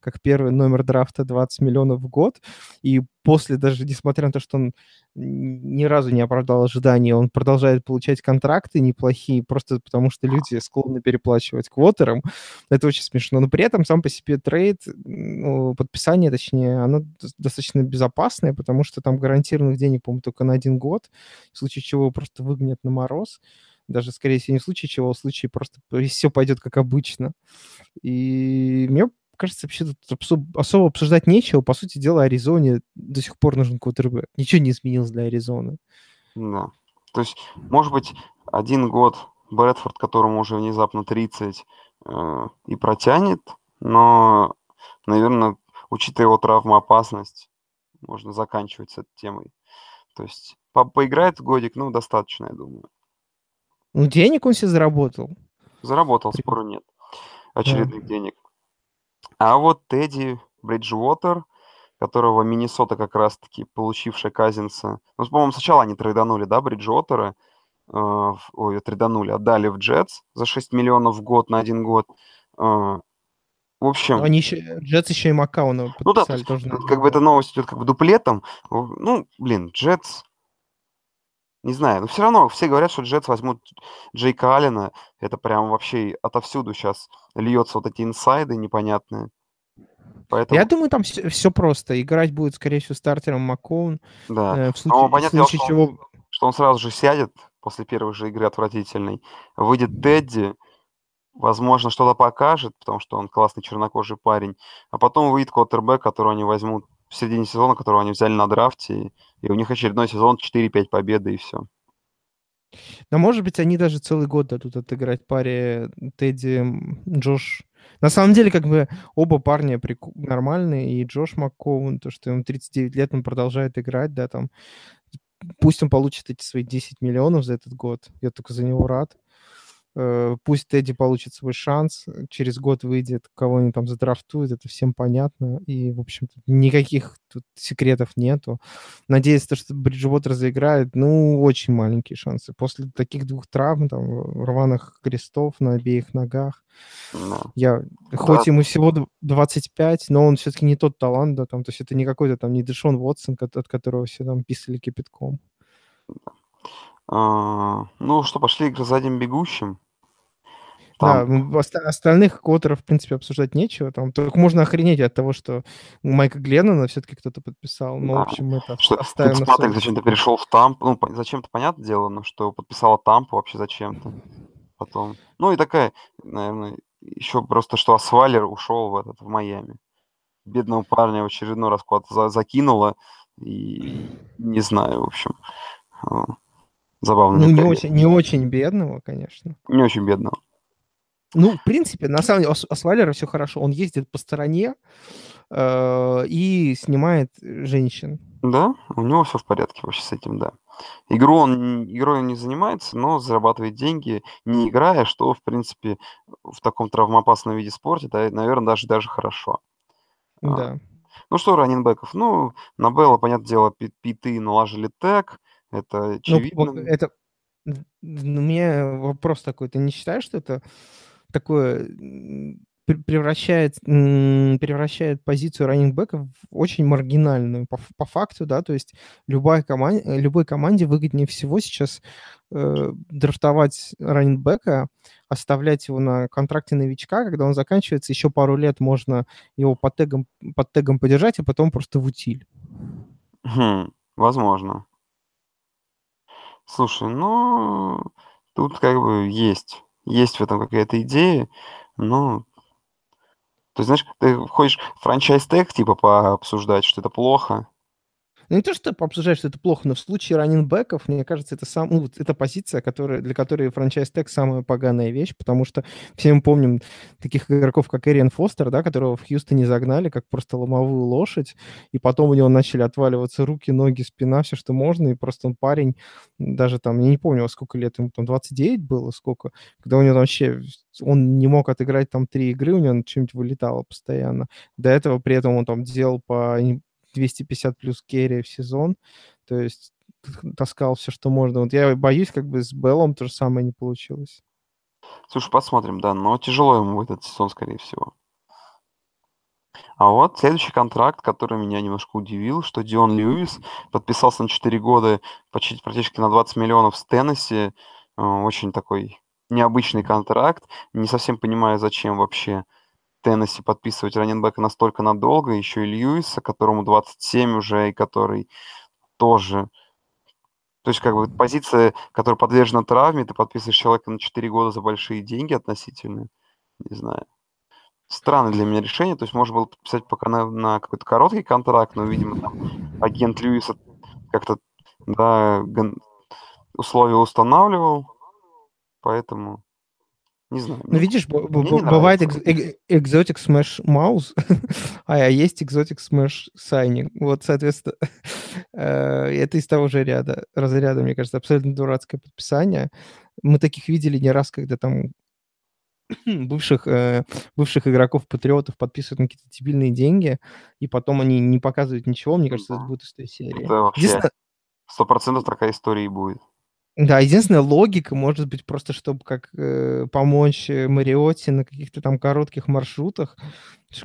как первый номер драфта 20 миллионов в год, и после даже, несмотря на то, что он ни разу не оправдал ожидания, он продолжает получать контракты неплохие, просто потому что люди склонны переплачивать квотерам. Это очень смешно. Но при этом сам по себе трейд, ну, подписание, точнее, оно достаточно безопасное, потому что там гарантированных денег, по-моему, только на один год, в случае чего его просто выгонят на мороз. Даже, скорее всего, не в случае чего, а в случае просто, все пойдет как обычно. И мне кажется, вообще тут особо обсуждать нечего. По сути дела, Аризоне до сих пор нужен квотербек. Ничего не изменилось для Аризоны. да. То есть, может быть, один год Брэдфорд, которому уже внезапно 30, э, и протянет, но, наверное, учитывая его травмоопасность, можно заканчивать с этой темой. То есть, по- поиграет годик, ну, достаточно, я думаю. Ну, денег он себе заработал. Заработал, спору нет. Очередных денег. А вот Тедди Бриджвотер, которого Миннесота как раз-таки, получившая Казинса... Ну, по-моему, сначала они трейданули, да, Бриджвотера? э, ой, трейданули, отдали в Джетс за 6 миллионов в год на один год. Э, в общем, Они еще, Джетс еще и Макауна ну да, тоже как бы эта новость идет как бы дуплетом. Ну, блин, Джетс, не знаю, но все равно все говорят, что Джетс возьмут Джейка Аллена. Это прям вообще отовсюду сейчас льется вот эти инсайды непонятные. Поэтому, Я думаю, там все, просто. Играть будет, скорее всего, стартером Макоун. да. Э, в Но случае, в понятное дело, случае что, чего... он, что он сразу же сядет после первой же игры отвратительной. Выйдет Тедди, возможно, что-то покажет, потому что он классный чернокожий парень. А потом выйдет квотербек, которого они возьмут в середине сезона, которого они взяли на драфте. И, у них очередной сезон 4-5 победы и все. Но, может быть, они даже целый год дадут отыграть паре Тедди, Джош. На самом деле, как бы оба парня прику- нормальные, и Джош Маккоун, то, что ему 39 лет, он продолжает играть, да, там. Пусть он получит эти свои 10 миллионов за этот год, я только за него рад. Э, Пусть Тедди получит свой шанс, э, через год выйдет, кого они там задрафтуют, это всем понятно. И, в общем-то, никаких тут секретов нету. Надеюсь, то, что Бриджвотер заиграет, ну, очень маленькие шансы. После таких двух травм, там, рваных крестов на обеих ногах, Да. я, хоть ему всего дв- 25, но он все-таки не тот талант, да, там, то есть это не какой-то там, не Дэшон Уотсон, кот- от которого все там писали кипятком. А, ну что, пошли к задним бегущим. Да, Там, остальных квотеров, в принципе, обсуждать нечего. Там только можно охренеть от того, что Майка Гленнона все-таки кто-то подписал. Ну, в да, общем, это что оставим совесть. зачем-то перешел в Тампу. Ну, зачем-то, понятное дело, но что подписала Тампу вообще зачем-то. Потом. Ну и такая, наверное, еще просто, что Асвалер ушел в этот, в Майами. Бедного парня в очередной раз куда-то за- закинуло. И не знаю, в общем. а, Забавно. Ну, не очень, не очень бедного, конечно. Не очень бедного. Ну, в принципе, на самом деле, у Асвалера все хорошо. Он ездит по стороне э, и снимает женщин. Да, у него все в порядке вообще с этим, да. Игру он, игрой он не занимается, но зарабатывает деньги, не играя, что, в принципе, в таком травмоопасном виде спорта, да, наверное, даже, даже хорошо. А, Да. Ну что, раненбеков? Ну, на Белла, понятное дело, пи- питы наложили тег, это Ну, очевидно. вот это... У меня вопрос такой. Ты не считаешь, что это такое превращает, превращает позицию раннингбека в очень маргинальную по, по факту, да, то есть любая команда, любой команде выгоднее всего сейчас э, драфтовать раннингбека, оставлять его на контракте новичка, когда он заканчивается, еще пару лет можно его под тегом, под тегом подержать, а потом просто в утиль. Хм, возможно. Слушай, ну, тут как бы есть, есть в этом какая-то идея, но ты знаешь, ты хочешь франчайз-тег типа пообсуждать, что это плохо? Ну, не то, что обсуждать, что это плохо, но в случае раннинбеков, мне кажется, это сам, ну, это позиция, которая, для которой франчайз тег самая поганая вещь, потому что все мы помним таких игроков, как Эриан Фостер, да, которого в Хьюстоне загнали как просто ломовую лошадь, и потом у него начали отваливаться руки, ноги, спина, все, что можно, и просто он парень, даже там, я не помню, сколько лет ему, там 29 было, сколько, когда у него вообще, он не мог отыграть там три игры, у него что-нибудь вылетало постоянно. До этого при этом он там делал по 250 плюс керри в сезон, то есть таскал все, что можно. Вот я боюсь, как бы с Беллом то же самое не получилось. Слушай, посмотрим, да, но тяжело ему этот сезон, скорее всего. А вот следующий контракт, который меня немножко удивил, что Дион Льюис подписался на 4 года почти практически на 20 миллионов с Теннесси. Э, очень такой необычный контракт. Не совсем понимаю, зачем вообще Теннесси подписывать раненбека настолько надолго, еще и Льюиса, которому 27 уже, и который тоже... То есть, как бы, позиция, которая подвержена травме, ты подписываешь человека на 4 года за большие деньги относительно, не знаю. Странное для меня решение, то есть можно было подписать пока на, на какой-то короткий контракт, но, видимо, там агент Льюиса как-то, да, условия устанавливал, поэтому не знаю. Ну, видишь, бывает экзотик Smash Mouse, а есть экзотик Smash Signing. Вот, соответственно, э, это из того же ряда, разряда, мне кажется, абсолютно дурацкое подписание. Мы таких видели не раз, когда там бывших, э, бывших игроков патриотов подписывают на какие-то дебильные деньги, и потом они не показывают ничего. Мне кажется, это будет из той серии. Это вообще сто процентов такая история и будет. Да, единственная логика может быть просто, чтобы как э, помочь э, Мариотте на каких-то там коротких маршрутах,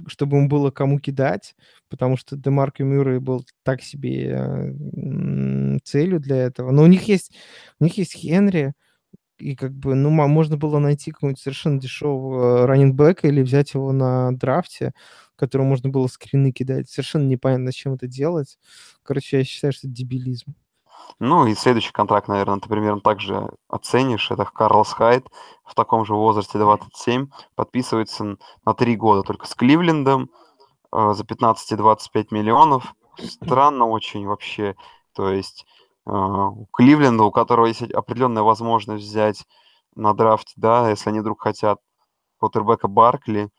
чтобы ему было кому кидать, потому что Демарко Мюррей был так себе э, целью для этого. Но у них есть, у них есть Хенри, и как бы, ну, можно было найти какого-нибудь совершенно дешевого раненбека или взять его на драфте, которому можно было скрины кидать. Совершенно непонятно, зачем это делать. Короче, я считаю, что это дебилизм. Ну и следующий контракт, наверное, ты примерно так же оценишь. Это Карлос Хайт в таком же возрасте 27. Подписывается на три года только с Кливлендом э, за 15-25 миллионов. Странно очень вообще. То есть э, у Кливленда, у которого есть определенная возможность взять на драфте, да, если они вдруг хотят Поттербека Баркли,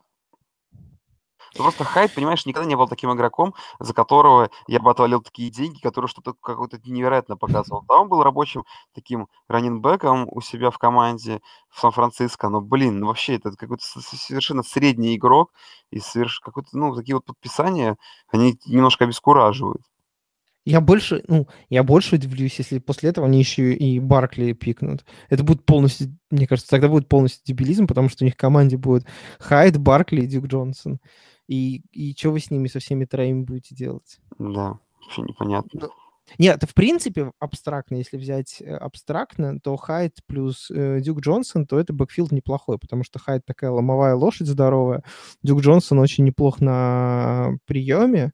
ну, просто Хайд, понимаешь, никогда не был таким игроком, за которого я бы отвалил такие деньги, который что-то какое-то невероятно показывал. Да, он был рабочим таким раненбеком у себя в команде в Сан-Франциско, но, блин, ну, вообще это какой-то совершенно средний игрок, и соверш... какой-то, ну, такие вот подписания, они немножко обескураживают. Я больше, ну, я больше удивлюсь, если после этого они еще и Баркли пикнут. Это будет полностью, мне кажется, тогда будет полностью дебилизм, потому что у них в команде будет Хайд, Баркли и Дюк Джонсон. И, и что вы с ними, со всеми троими будете делать? Да, вообще непонятно. Нет, в принципе, абстрактно, если взять э, абстрактно, то Хайд плюс э, Дюк Джонсон, то это backfield неплохой, потому что Хайд такая ломовая лошадь здоровая, Дюк Джонсон очень неплох на приеме,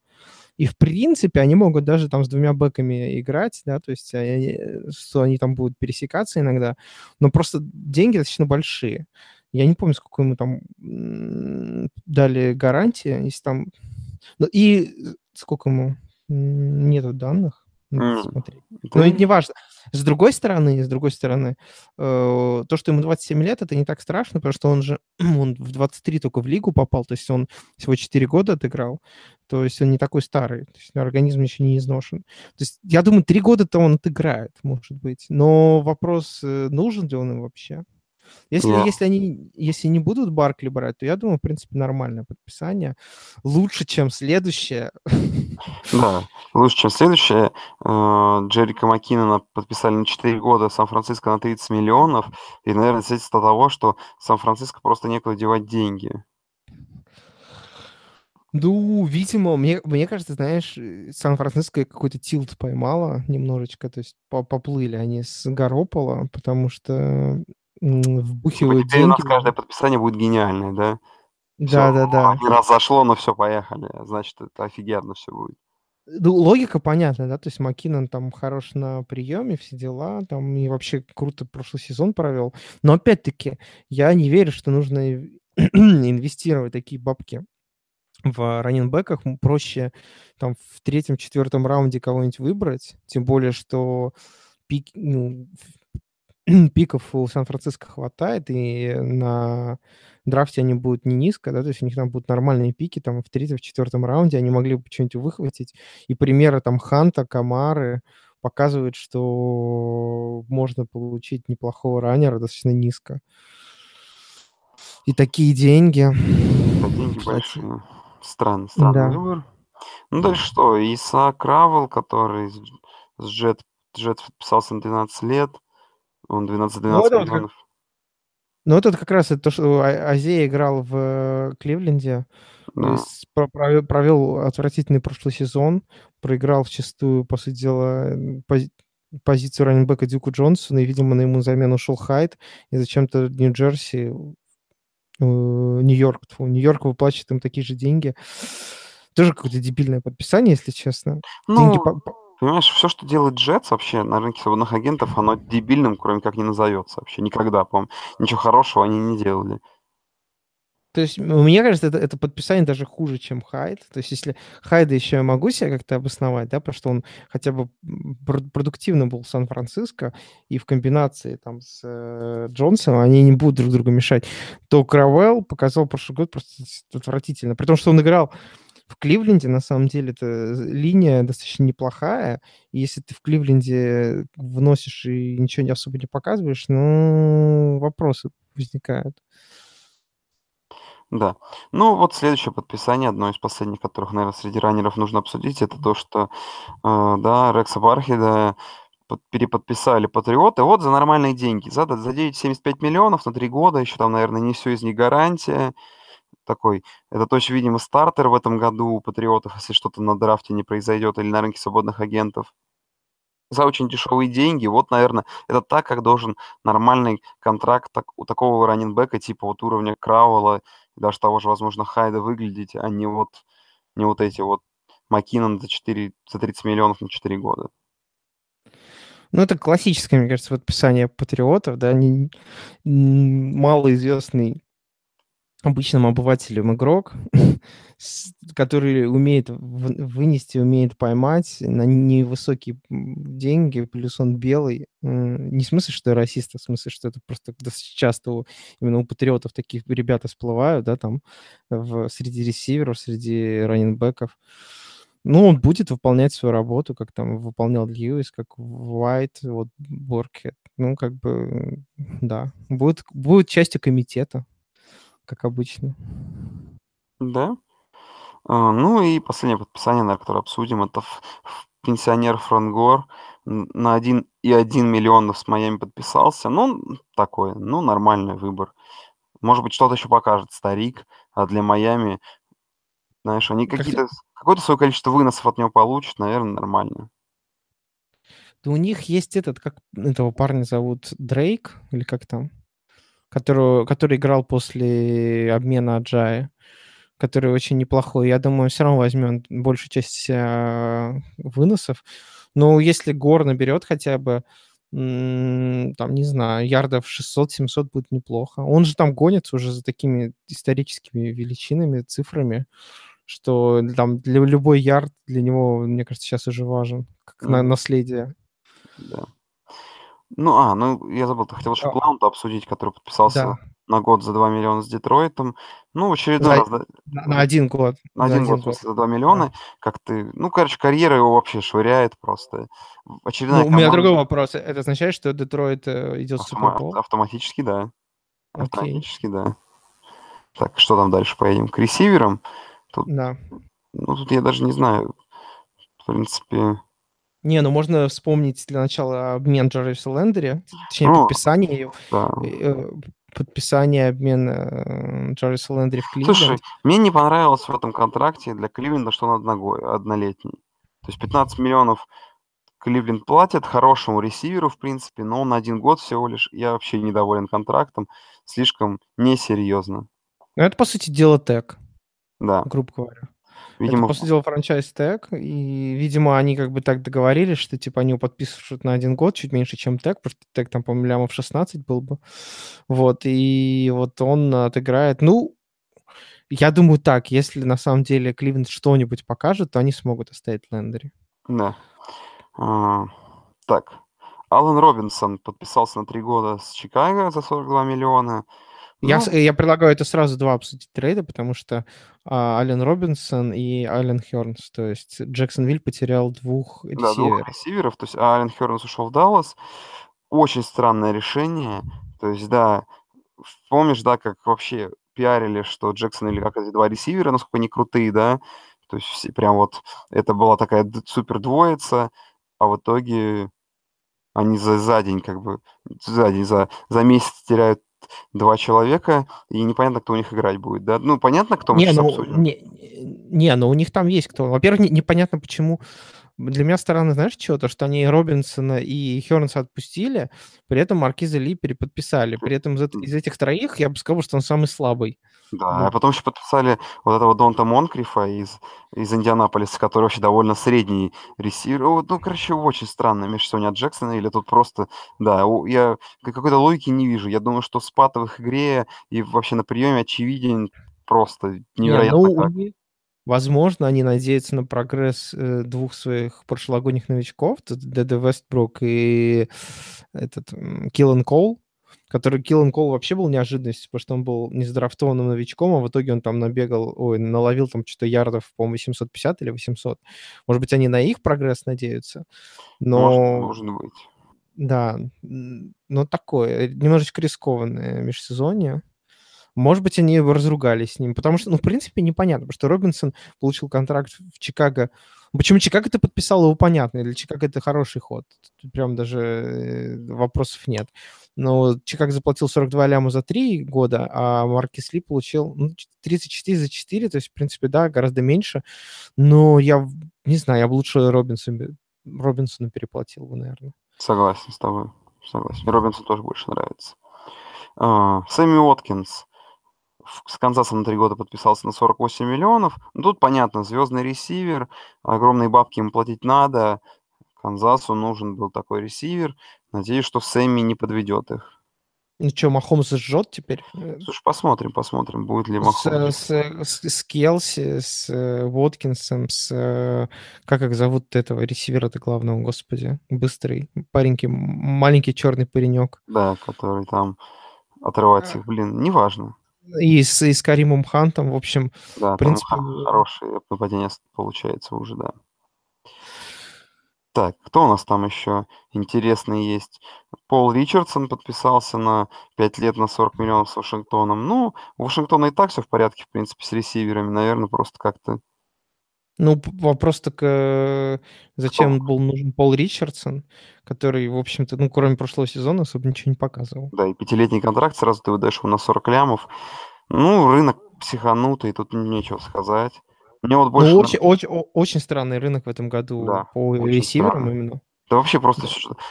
и, в принципе, они могут даже там с двумя бэками играть, да, то есть они, что они там будут пересекаться иногда, но просто деньги достаточно большие. Я не помню, сколько ему там дали гарантии, если там... Ну и сколько ему? Нету данных. Надо mm. смотреть. Но это не важно. С другой стороны, с другой стороны, э, то, что ему 27 лет, это не так страшно, потому что он же он в 23 только в лигу попал, то есть он всего 4 года отыграл, то есть он не такой старый, то есть организм еще не изношен. То есть я думаю, 3 года-то он отыграет, может быть, но вопрос, э, нужен ли он им вообще? Если, yeah. если они если не будут Баркли брать, то я думаю, в принципе, нормальное подписание. Лучше, чем следующее. Да, лучше, чем следующее. Э, Джерика Маккинона подписали на 4 года, Сан-Франциско на 30 миллионов. И, наверное, свидетельство того, что Сан-Франциско просто некуда девать деньги. Ну, видимо, мне, мне кажется, знаешь, Сан-Франциско какой-то тилт поймала немножечко, то есть поплыли они с Гаропола, потому что вбухивают Теперь у нас каждое подписание будет гениальное, да? Да, да, да. Один раз зашло, но все, поехали. Значит, это офигенно все будет. Ну, логика понятна, да, то есть Маккинон там хорош на приеме, все дела, там и вообще круто прошлый сезон провел. Но опять-таки, я не верю, что нужно инвестировать такие бабки в раненбеках проще там в третьем-четвертом раунде кого-нибудь выбрать, тем более, что пик, ну, пиков у Сан-Франциско хватает, и на драфте они будут не низко, да, то есть у них там будут нормальные пики, там в третьем, в четвертом раунде они могли бы что-нибудь выхватить. И примеры там Ханта, Камары показывают, что можно получить неплохого раннера достаточно низко. И такие деньги. Да, деньги большие. Странный, странный да. выбор. Ну, дальше что? Иса Кравел, который с Джет, Джет подписался на 12 лет. Он 12-12 ну, миллионов. Ну, это как раз это то, что а, Азия играл в э, Кливленде, да. провел, провел отвратительный прошлый сезон, проиграл в чистую, по сути дела, пози позицию раненбека Дюку Джонсона, и, видимо, на ему замену ушел Хайт, и зачем-то Нью-Джерси, э, Нью-Йорк, Нью-Йорк выплачивает им такие же деньги. Тоже какое-то дебильное подписание, если честно. Ну, деньги по Понимаешь, все, что делает Джетс вообще на рынке свободных агентов, оно дебильным, кроме как не назовется вообще. Никогда, по Ничего хорошего они не делали. То есть, мне кажется, это, это подписание даже хуже, чем Хайд. То есть, если Хайда еще я могу себя как-то обосновать, да, потому что он хотя бы продуктивно был в Сан-Франциско, и в комбинации там с э, Джонсоном они не будут друг другу мешать, то Кравелл показал прошлый год просто отвратительно. При том, что он играл в Кливленде, на самом деле, это линия достаточно неплохая. И если ты в Кливленде вносишь и ничего не особо не показываешь, ну, вопросы возникают. Да. Ну, вот следующее подписание, одно из последних, которых, наверное, среди раннеров нужно обсудить, это то, что, э, да, Рекса Бархида переподписали Патриоты, вот за нормальные деньги, за, за 9,75 миллионов на три года, еще там, наверное, не все из них гарантия, такой, это точно, видимо, стартер в этом году у Патриотов, если что-то на драфте не произойдет или на рынке свободных агентов. За очень дешевые деньги, вот, наверное, это так, как должен нормальный контракт так, у такого раненбека, типа вот уровня Крауэлла, даже того же, возможно, Хайда выглядеть, а не вот, не вот эти вот Маккинон за, 4, за 30 миллионов на 4 года. Ну, это классическое, мне кажется, подписание патриотов, да, не, малоизвестный обычным обывателем игрок, который умеет вынести, умеет поймать на невысокие деньги, плюс он белый. Не в смысле, что я расист, а в смысле, что это просто часто именно у патриотов таких ребята всплывают, да, там, в, среди ресиверов, среди раненбеков. Ну, он будет выполнять свою работу, как там выполнял Льюис, как Уайт, вот Боркет. Ну, как бы, да. Будет, будет частью комитета как обычно. Да. А, ну и последнее подписание, на которое обсудим, это пенсионер Франгор на 1,1 миллиона с Майами подписался. Ну, такой, ну, нормальный выбор. Может быть, что-то еще покажет старик, а для Майами, знаешь, они какие-то, какое-то свое количество выносов от него получат, наверное, нормально. Да у них есть этот, как этого парня зовут, Дрейк, или как там? Которую, который играл после обмена Аджая, который очень неплохой. Я думаю, все равно возьмем большую часть э, выносов. Но если Гор наберет хотя бы, там, не знаю, ярдов 600-700 будет неплохо. Он же там гонится уже за такими историческими величинами, цифрами, что там для любой ярд для него, мне кажется, сейчас уже важен, как mm. на наследие. Да. Ну, а, ну, я забыл, ты хотел еще А. обсудить, который подписался Да. на год за 2 миллиона с Детройтом. Ну, в очередной За раз, да, на на 1 год. на За 1 год, в год. за 2 Да. миллиона. Как ты ну, короче, карьера его вообще швыряет просто. Очередная Ну, у меня другой вопрос. Это означает, что Детройт э, идет в автома Супербол? автоматически, да. Окей. Автоматически, да. Так, что там дальше поедем? К ресиверам? Тут, Да. ну, тут я даже не знаю. В принципе, не, ну можно вспомнить для начала обмен Джарвиса Лендери, точнее, ну, подписание, да. э, подписание обмена э, Джарвиса Лендери в Кливленд. Слушай, мне не понравилось в этом контракте для Кливленда, что он одногой, однолетний. То есть 15 миллионов Кливленд платит хорошему ресиверу, в принципе, но он один год всего лишь. Я вообще недоволен контрактом, слишком несерьезно. Ну, это, по сути дела, тег. Да. Грубо говоря. Видимо, это, по сути дела, франчайз тег, и, видимо, они как бы так договорились, что, типа, они подписывают на один год, чуть меньше, чем тег, потому что тег там, по-моему, лямов 16 был бы. Вот, и вот он отыграет, ну, Я думаю так, если на самом деле Кливленд что-нибудь покажет, то они смогут оставить Лендери. Да. А, так. Алан Робинсон подписался на три года с Чикаго за 42 миллиона. Я, Ну, я предлагаю это сразу два обсудить трейда, потому что а, Ален Робинсон и Ален Хернс, то есть Джексонвиль потерял двух да, двух ресиверов. ресиверов. То есть Ален Хернс ушел в Даллас. Очень странное решение. То есть, да, помнишь, да, как вообще пиарили, что Джексон или как эти два ресивера, насколько они крутые, да? То есть все, прям вот это была такая супер двоица, а в итоге они за, за день как бы, за день, за, за месяц теряют два человека, и непонятно, кто у них играть будет, да? Ну, понятно, кто мы Не, ну, обсудим. не, не, ну у них там есть кто. Во-первых, не- непонятно, почему. Для меня странно, знаешь, что? То, что они Робинсона и Хернса отпустили, при этом Маркиза Ли переподписали. При этом из, из этих троих я бы сказал, что он самый слабый. Да, Ну. а потом еще подписали вот этого Донта Монкрифа из, из Индианаполиса, который вообще довольно средний ресивер. Ну, короче, очень странно межсезонье от Джексона, или тут просто, да, я какой-то логики не вижу. Я думаю, что спад в их игре и вообще на приеме очевиден просто Не, невероятно ну, у как. них- возможно, они надеются на прогресс э, двух своих прошлогодних новичков, Дэдэ Вестбрук и этот м, Киллан Кол, который Киллан Кол вообще был неожиданностью, потому что он был незадрафтованным новичком, а в итоге он там набегал, ой, наловил там что-то ярдов, по-моему, 750 или 800. Может быть, они на их прогресс надеются, Может, но... может быть. Да, но такое, э, немножечко рискованное межсезонье. Может быть, они разругались с ним, потому что, ну, в принципе, непонятно, потому что Робинсон получил контракт в Чикаго. Почему Чикаго ты подписал его, понятно, для Чикаго это хороший ход. Тут прям даже э, вопросов нет. Но Чикаго заплатил 42 ляма за 3 года, а Маркис Ли получил ну, 34 за 4, то есть, в принципе, да, гораздо меньше. Но я не знаю, я бы лучше Робинсону, Робинсону переплатил бы, наверное. Согласен с тобой. Согласен. Робинсон тоже больше нравится. А, Сэмми Уоткинс с Канзасом на три года подписался на 48 миллионов. Ну, тут понятно, звездный ресивер, огромные бабки ему платить надо. Канзасу нужен был такой ресивер. Надеюсь, что Сэмми не подведет их. Ну что, Махомс жжет теперь? Э, Слушай, посмотрим, посмотрим, будет ли Махомс. с, с- с Келси, с э, Воткинсом, с... э, Как их зовут этого ресивера-то главного, господи? Быстрый, паренький, маленький черный паренек. Да, который там отрывает всех. Блин, неважно. И с, и с Каримом Хантом, в общем, Да, в принципе... х- хорошее нападение с- получается уже, да. Так, кто у нас там еще интересный есть? Пол Ричардсон подписался на 5 лет на 40 миллионов с Вашингтоном. Ну, у Вашингтона и так все в порядке, в принципе, с ресиверами. Наверное, просто как-то... Ну, вопрос так, э, зачем был нужен Пол Ричардсон, который, в общем-то, ну, кроме прошлого сезона, особо ничего не показывал. Да, и пятилетний контракт, сразу ты выдаешь его на 40 лямов. Ну, рынок психанутый, тут нечего сказать. Мне вот больше... Ну, очень, очень, очень странный рынок в этом году Да, по ресиверам странно. именно. Да вообще просто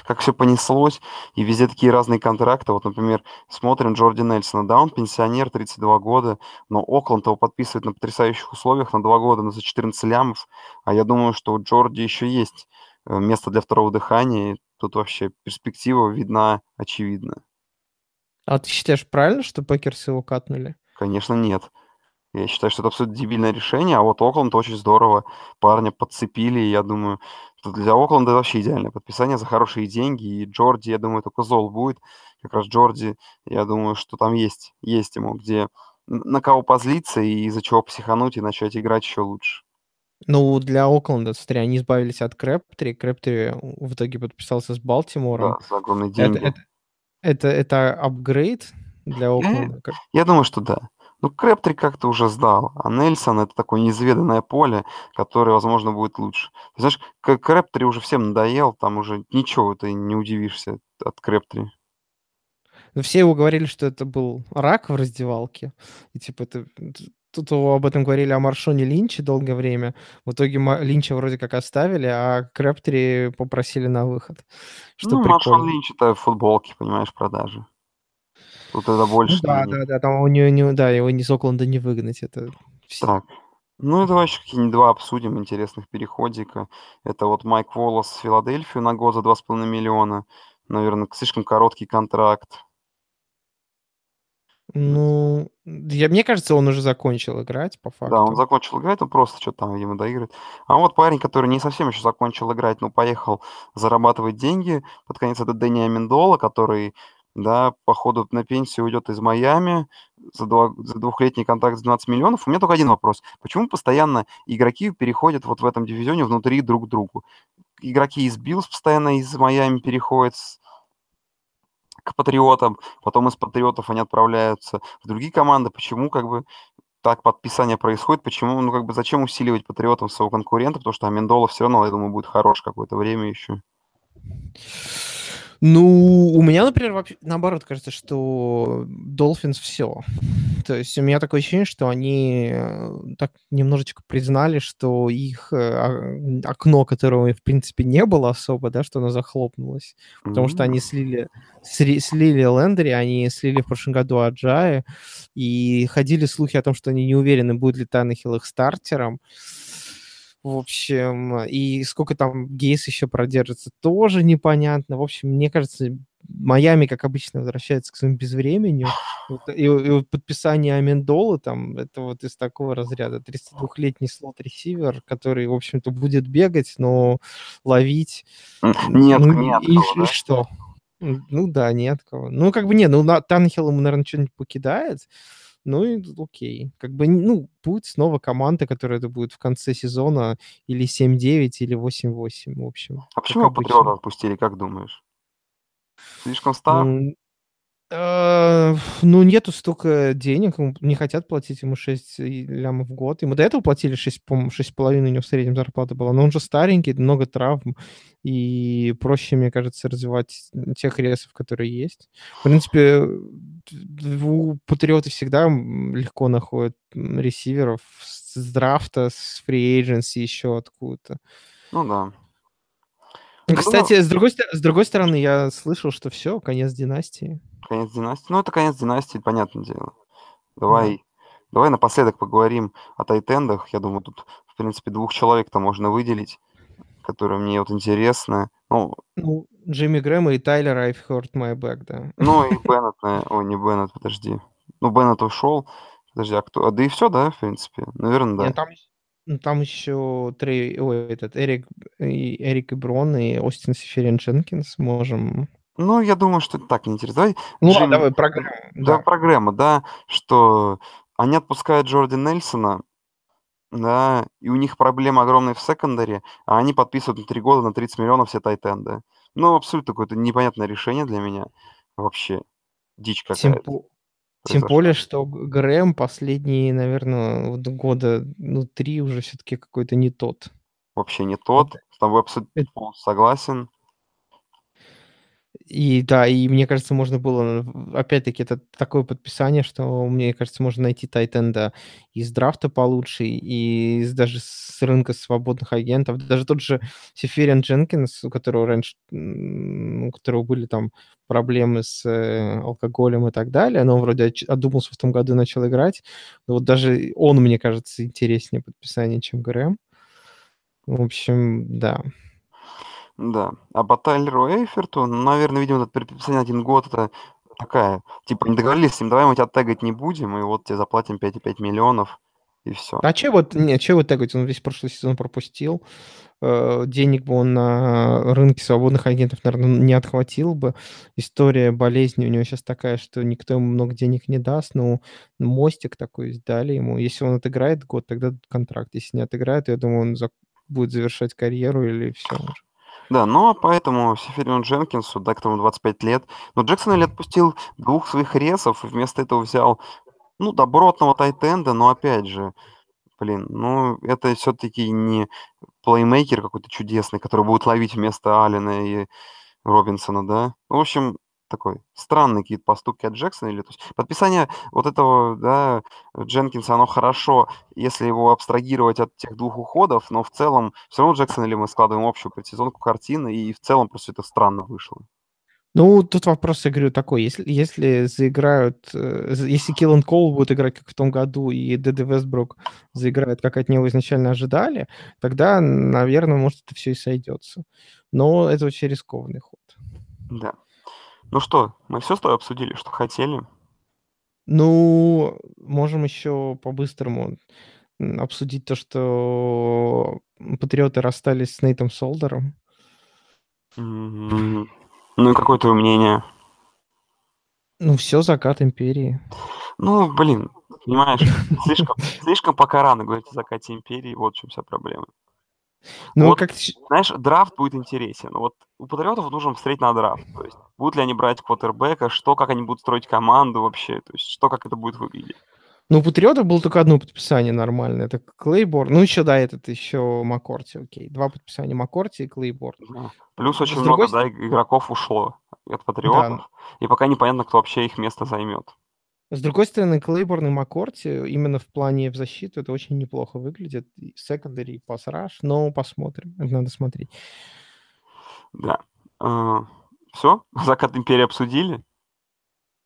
как все понеслось, и везде такие разные контракты. Вот, например, смотрим Джорди Нельсона, да, он пенсионер, 32 года, но Окленд его подписывает на потрясающих условиях на 2 года, на за 14 лямов, а я думаю, что у Джорди еще есть э, место для второго дыхания, тут вообще перспектива видна очевидно. А ты считаешь правильно, что Пэкерс его cut нули? Конечно, нет. Я считаю, что это абсолютно дебильное решение, а вот Окленд очень здорово парня подцепили, и я думаю, что для Окленда это вообще идеальное подписание за хорошие деньги, и Джорди, я думаю, только зол будет. Как раз Джорди, я думаю, что там есть, есть ему где на кого позлиться и из-за чего психануть и начать играть еще лучше. Ну, для Окленда, смотри, они избавились от Крэптри. Крэптри в итоге подписался с Балтимором. Да, за огромные Это, деньги. это, это, это апгрейд для Окленда. Как- Я думаю, что да. Ну, Крэптри как-то уже сдал, а Нельсон это такое неизведанное поле, которое, возможно, будет лучше. Ты знаешь, Крэптри уже всем надоел, там уже ничего ты не удивишься от Крэптри. Ну, Все его говорили, что это был рак в раздевалке. И типа это... Тут об этом говорили о Маршоне Линче долгое время. В итоге Линча вроде как оставили, а Крэптри попросили на выход. Что ну, Маршон прикольно. Линч это футболки, понимаешь, продажи. Тут это больше Ну да, да, да, там у него, не, да, его из Окленда не выгнать. Это Так. Ну давай еще какие-нибудь два обсудим интересных переходика. Это вот Майк Волос в Филадельфию на год за 2,5 миллиона. Наверное, слишком короткий контракт. Ну, я, мне кажется, он уже закончил играть, по Да, он факту. закончил играть, он просто что-то там, видимо, доигрывает. А вот парень, который не совсем еще закончил играть, но поехал зарабатывать деньги под конец, это Дэнни Амендола, который, да, походу на пенсию уйдет из Майами за, два, за двухлетний контракт с 12 миллионов. У меня только один вопрос. Почему постоянно игроки переходят вот в этом дивизионе внутри друг к другу? Игроки из Биллс постоянно из Майами переходят к патриотам, потом из патриотов они отправляются в другие команды. Почему как бы так подписание происходит? Почему, ну как бы зачем усиливать патриотам своего конкурента? Потому что Амендола все равно, я думаю, будет хорош какое-то время еще. Ну, у меня, например, вообще наоборот кажется, что Dolphins все. То есть у меня такое ощущение, что они э, так немножечко признали, что их э, окно, которого, в принципе, не было особо, да, что оно захлопнулось. Потому что они слили, слили Лендери, они слили в прошлом году Аджая, и ходили слухи о том, что они не уверены, будет ли Таннехилл их стартером. В общем, и сколько там Гейс еще продержится, тоже непонятно. В общем, мне кажется, Майами, как обычно, возвращается к своему безвременью. И, и вот подписание Амендолы, там, это вот из такого разряда. 32-летний слот-ресивер, который, в общем-то, будет бегать, но ловить... Нет, ну, нет. И, кого, и да? что? Ну да, нет кого. Ну, как бы нет, ну, Танхилл ему, наверное, что-нибудь покидает, ну и окей. Как бы, ну, будет снова команда, которая это будет в конце сезона или 7-9, или 8-8, в общем. А почему Патриота отпустили, как думаешь? Слишком стар? Ну, э, ну, нету столько денег, не хотят платить ему 6 лямов в год. Ему до этого платили 6, по-моему, 6,5 у него в среднем зарплата была, но он же старенький, много травм, и проще, мне кажется, развивать тех ресов, которые есть. В принципе, у Патриоты всегда легко находят ресиверов с драфта, с agency, еще откуда-то. Ну да. Ну, Кстати, с другой, с другой стороны, я слышал, что все, конец династии. Конец династии. Ну, это конец династии, понятное дело. Давай, mm. давай напоследок поговорим о тайтендах. Я думаю, тут, в принципе, двух человек-то можно выделить, которые мне вот интересны. Ну, ну Джимми Грэма и Тайлер I've heard my back, да. Ну, и Беннет, ой, не Беннет, подожди. Ну, Беннет ушел. Подожди, а кто? А да и все, да, в принципе? Наверное, да. Нет, там, ну, там еще Трей, ой, этот Эрик, и Эрик Иброн и Остин Сиферин Дженкинс можем... Ну, я думаю, что это так не интересно. Давай, ну, Джим... давай, программа. Да, да, программа, да, что они отпускают Джорди Нельсона, да, и у них проблема огромная в секондаре, а они подписывают на три года на 30 миллионов все тайтенды. Ну, абсолютно какое-то непонятное решение для меня. Вообще, дичь какая-то. Тем, тем более, что Грэм последние, наверное, вот года, ну, три уже все-таки какой-то не тот. Вообще не тот. С тобой абсолютно это... согласен. И да, и мне кажется, можно было, опять-таки, это такое подписание, что, мне кажется, можно найти Тайтенда из драфта получше, и из, даже с рынка свободных агентов. Даже тот же Сефериан Дженкинс, у которого раньше, у которого были там проблемы с э, алкоголем и так далее, но он вроде одумался в том году и начал играть. Но вот даже он, мне кажется, интереснее подписание, чем Грэм. В общем, да. Да. А по Тайлеру Эйферту, ну, наверное, видимо, это предписание один год, это такая, типа, не договорились с ним, давай мы тебя тегать не будем, и вот тебе заплатим 5,5 миллионов, и все. А че вот, не, че вот тегать, он весь прошлый сезон пропустил, э, денег бы он на рынке свободных агентов, наверное, не отхватил бы. История болезни у него сейчас такая, что никто ему много денег не даст, но мостик такой дали ему. Если он отыграет год, тогда контракт. Если не отыграет, я думаю, он будет завершать карьеру или все. Да, но поэтому Сеферион Дженкинсу, да, которому 25 лет, но Джексон Элли отпустил двух своих ресов и вместо этого взял, ну, добротного тайтенда, но опять же, блин, ну, это все-таки не плеймейкер какой-то чудесный, который будет ловить вместо Алина и Робинсона, да. В общем, такой странный какие-то поступки от Джексона. Или, то есть подписание вот этого, да, Дженкинса, оно хорошо, если его абстрагировать от тех двух уходов, но в целом все равно Джексон или мы складываем общую предсезонку картины, и в целом просто это странно вышло. Ну, тут вопрос, я говорю, такой. Если, если заиграют... Э, если Киллан Кол будет играть, как в том году, и Дэдди Вестбрук заиграет, как от него изначально ожидали, тогда, наверное, может, это все и сойдется. Но это очень рискованный ход. Да. Ну что, мы все с тобой обсудили, что хотели? Ну, можем еще по-быстрому обсудить то, что патриоты расстались с Нейтом Солдером. Ну и какое твое мнение? Ну, все, закат империи. Ну, блин, понимаешь, слишком, слишком пока рано говорить о закате империи, вот в чем вся проблема. Ну, Вот, как... знаешь, драфт будет интересен. Вот у Патриотов нужно смотреть на драфт. То есть, будут ли они брать квотербека, что, как они будут строить команду вообще, то есть, что, как это будет выглядеть. Ну, у Патриотов было только одно подписание нормальное. Это Клейбор. Ну, еще, да, этот еще Маккорти, окей. Два подписания Маккорти и Клейбор. Да. Плюс очень С много другой да, игроков ушло от Патриотов, и пока непонятно, кто вообще их место займет. С другой стороны, Клейборн и Маккорти именно в плане в защиту это очень неплохо выглядит. Секондари, и пасраж, но посмотрим. Это надо смотреть. Да. Все? Закат империи обсудили?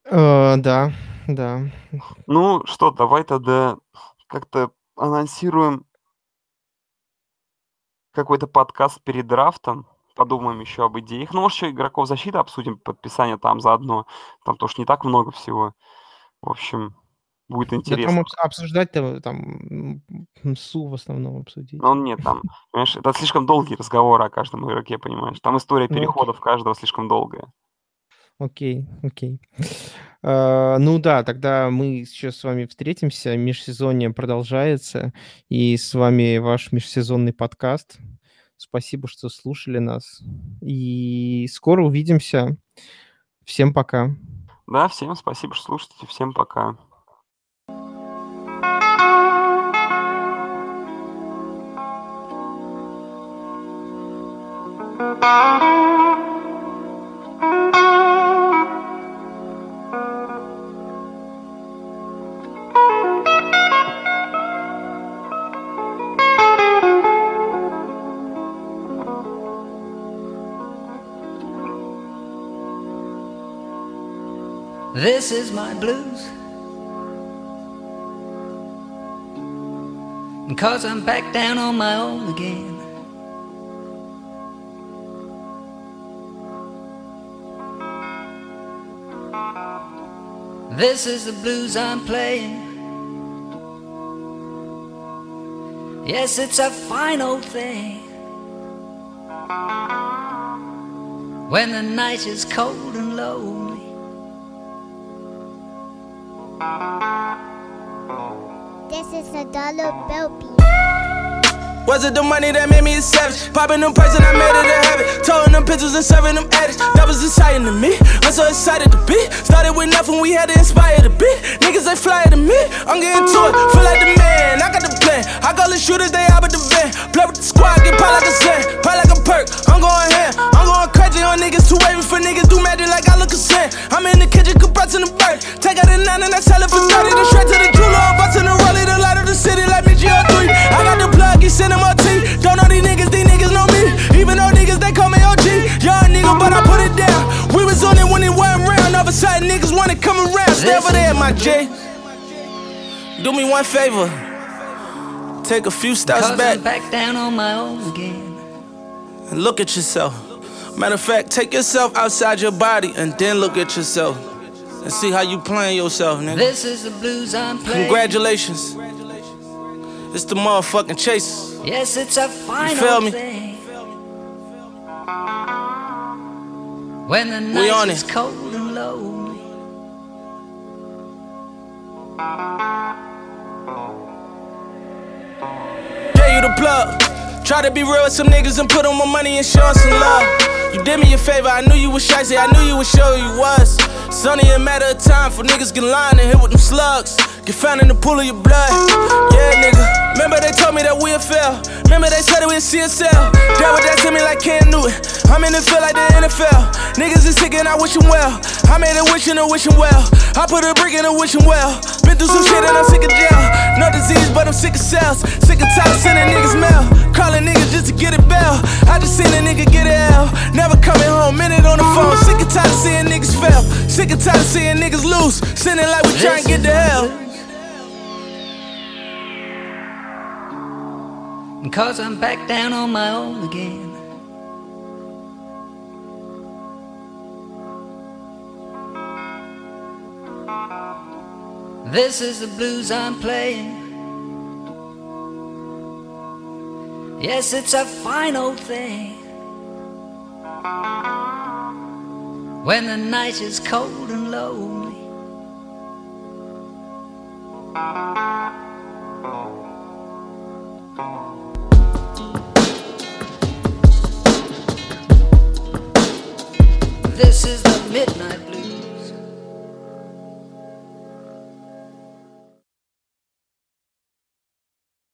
Э, да, да. Ну что, давай тогда как-то анонсируем какой-то подкаст перед драфтом. Подумаем еще об идеях. Ну, может, еще игроков защиты обсудим, подписание там заодно. Там тоже не так много всего. В общем, будет Да там интересно. обс- обсуждать-то там м, СУ в основном обсудить. Но он нет, там, понимаешь, это слишком долгий разговор о каждом игроке, понимаешь. Там история Ну, переходов каждого слишком долгая. Окей, окей. Э, Ну да, тогда мы сейчас с вами встретимся. Межсезонье продолжается. И с вами ваш межсезонный подкаст. Спасибо, что слушали нас. И скоро увидимся. Всем пока. Да, всем спасибо, что слушаете. Всем пока. This is my blues. Cause I'm back down on my own again. This is the blues I'm playing. Yes, it's a fine old thing. When the night is cold and lonely. This is a dollar bill. Was it the money that made me a savage? Popping them and I made it a habit. Towing them pictures and serving them addicts. That was exciting to me. I'm so excited to be. Started with nothing, we had to inspire the beat. Niggas they fly to me. I'm getting to it. Feel like the man. I got the plan. I call the shooters, they out with the van. Play with the squad, get pop like a Zen. Pop like a perk. I'm going ham. I'm going crazy on niggas. Too wavy for niggas. Do magic like I look a sin. I'm in the kitchen, compressing the bird. Take out a nine and I sell it for 30. Then straight to the jeweler. I'm busting the rollie, the light of the city like me GR3. I got the plug, my tea. Don't know these niggas, these niggas know me. Even though niggas, they call me OG. Young nigga, but I put it down. We was on it when it wasn't around. All of a sudden, niggas wanna come around. Stay over there, my J. Do me one favor. Take a few steps back I'm back down on my own again. and look at yourself. Matter of fact, take yourself outside your body and then look at yourself. And see how you playing yourself, nigga. This is the blues I'm playing. Congratulations. It's the motherfucking chasers. Yes, it's a fine feel me? thing. When the We on is it. cold and lonely. Gave you the plug. Try to be real with some niggas and put on my money and show some love. You did me a favor, I knew you was shy, I knew you would show you was. It's only a matter of time for niggas get lined and hit with them slugs. Get found in the pool of your blood. Yeah, nigga. Remember they told me that we'd fail. Remember they said it was CSL. That was that to me like Cam Newton. I'm in the field like the NFL. Niggas is sick and I wish 'em well. I made a wish and a wishing well. I put a brick in a wishing well. Been through some shit and I'm sick of jail. No disease, but I'm sick of cells. Sick of of sending niggas mail. Calling niggas just to get a bell. I just seen a nigga get a L. Never coming home, minute on the phone. Sick of tired of seeing niggas fail. Sick of tired of seeing niggas lose. Sending like we trying to get to hell. Cause I'm back down on my own again. This is the blues I'm playing. Yes, it's a fine old thing. When the night is cold and lonely. This is the midnight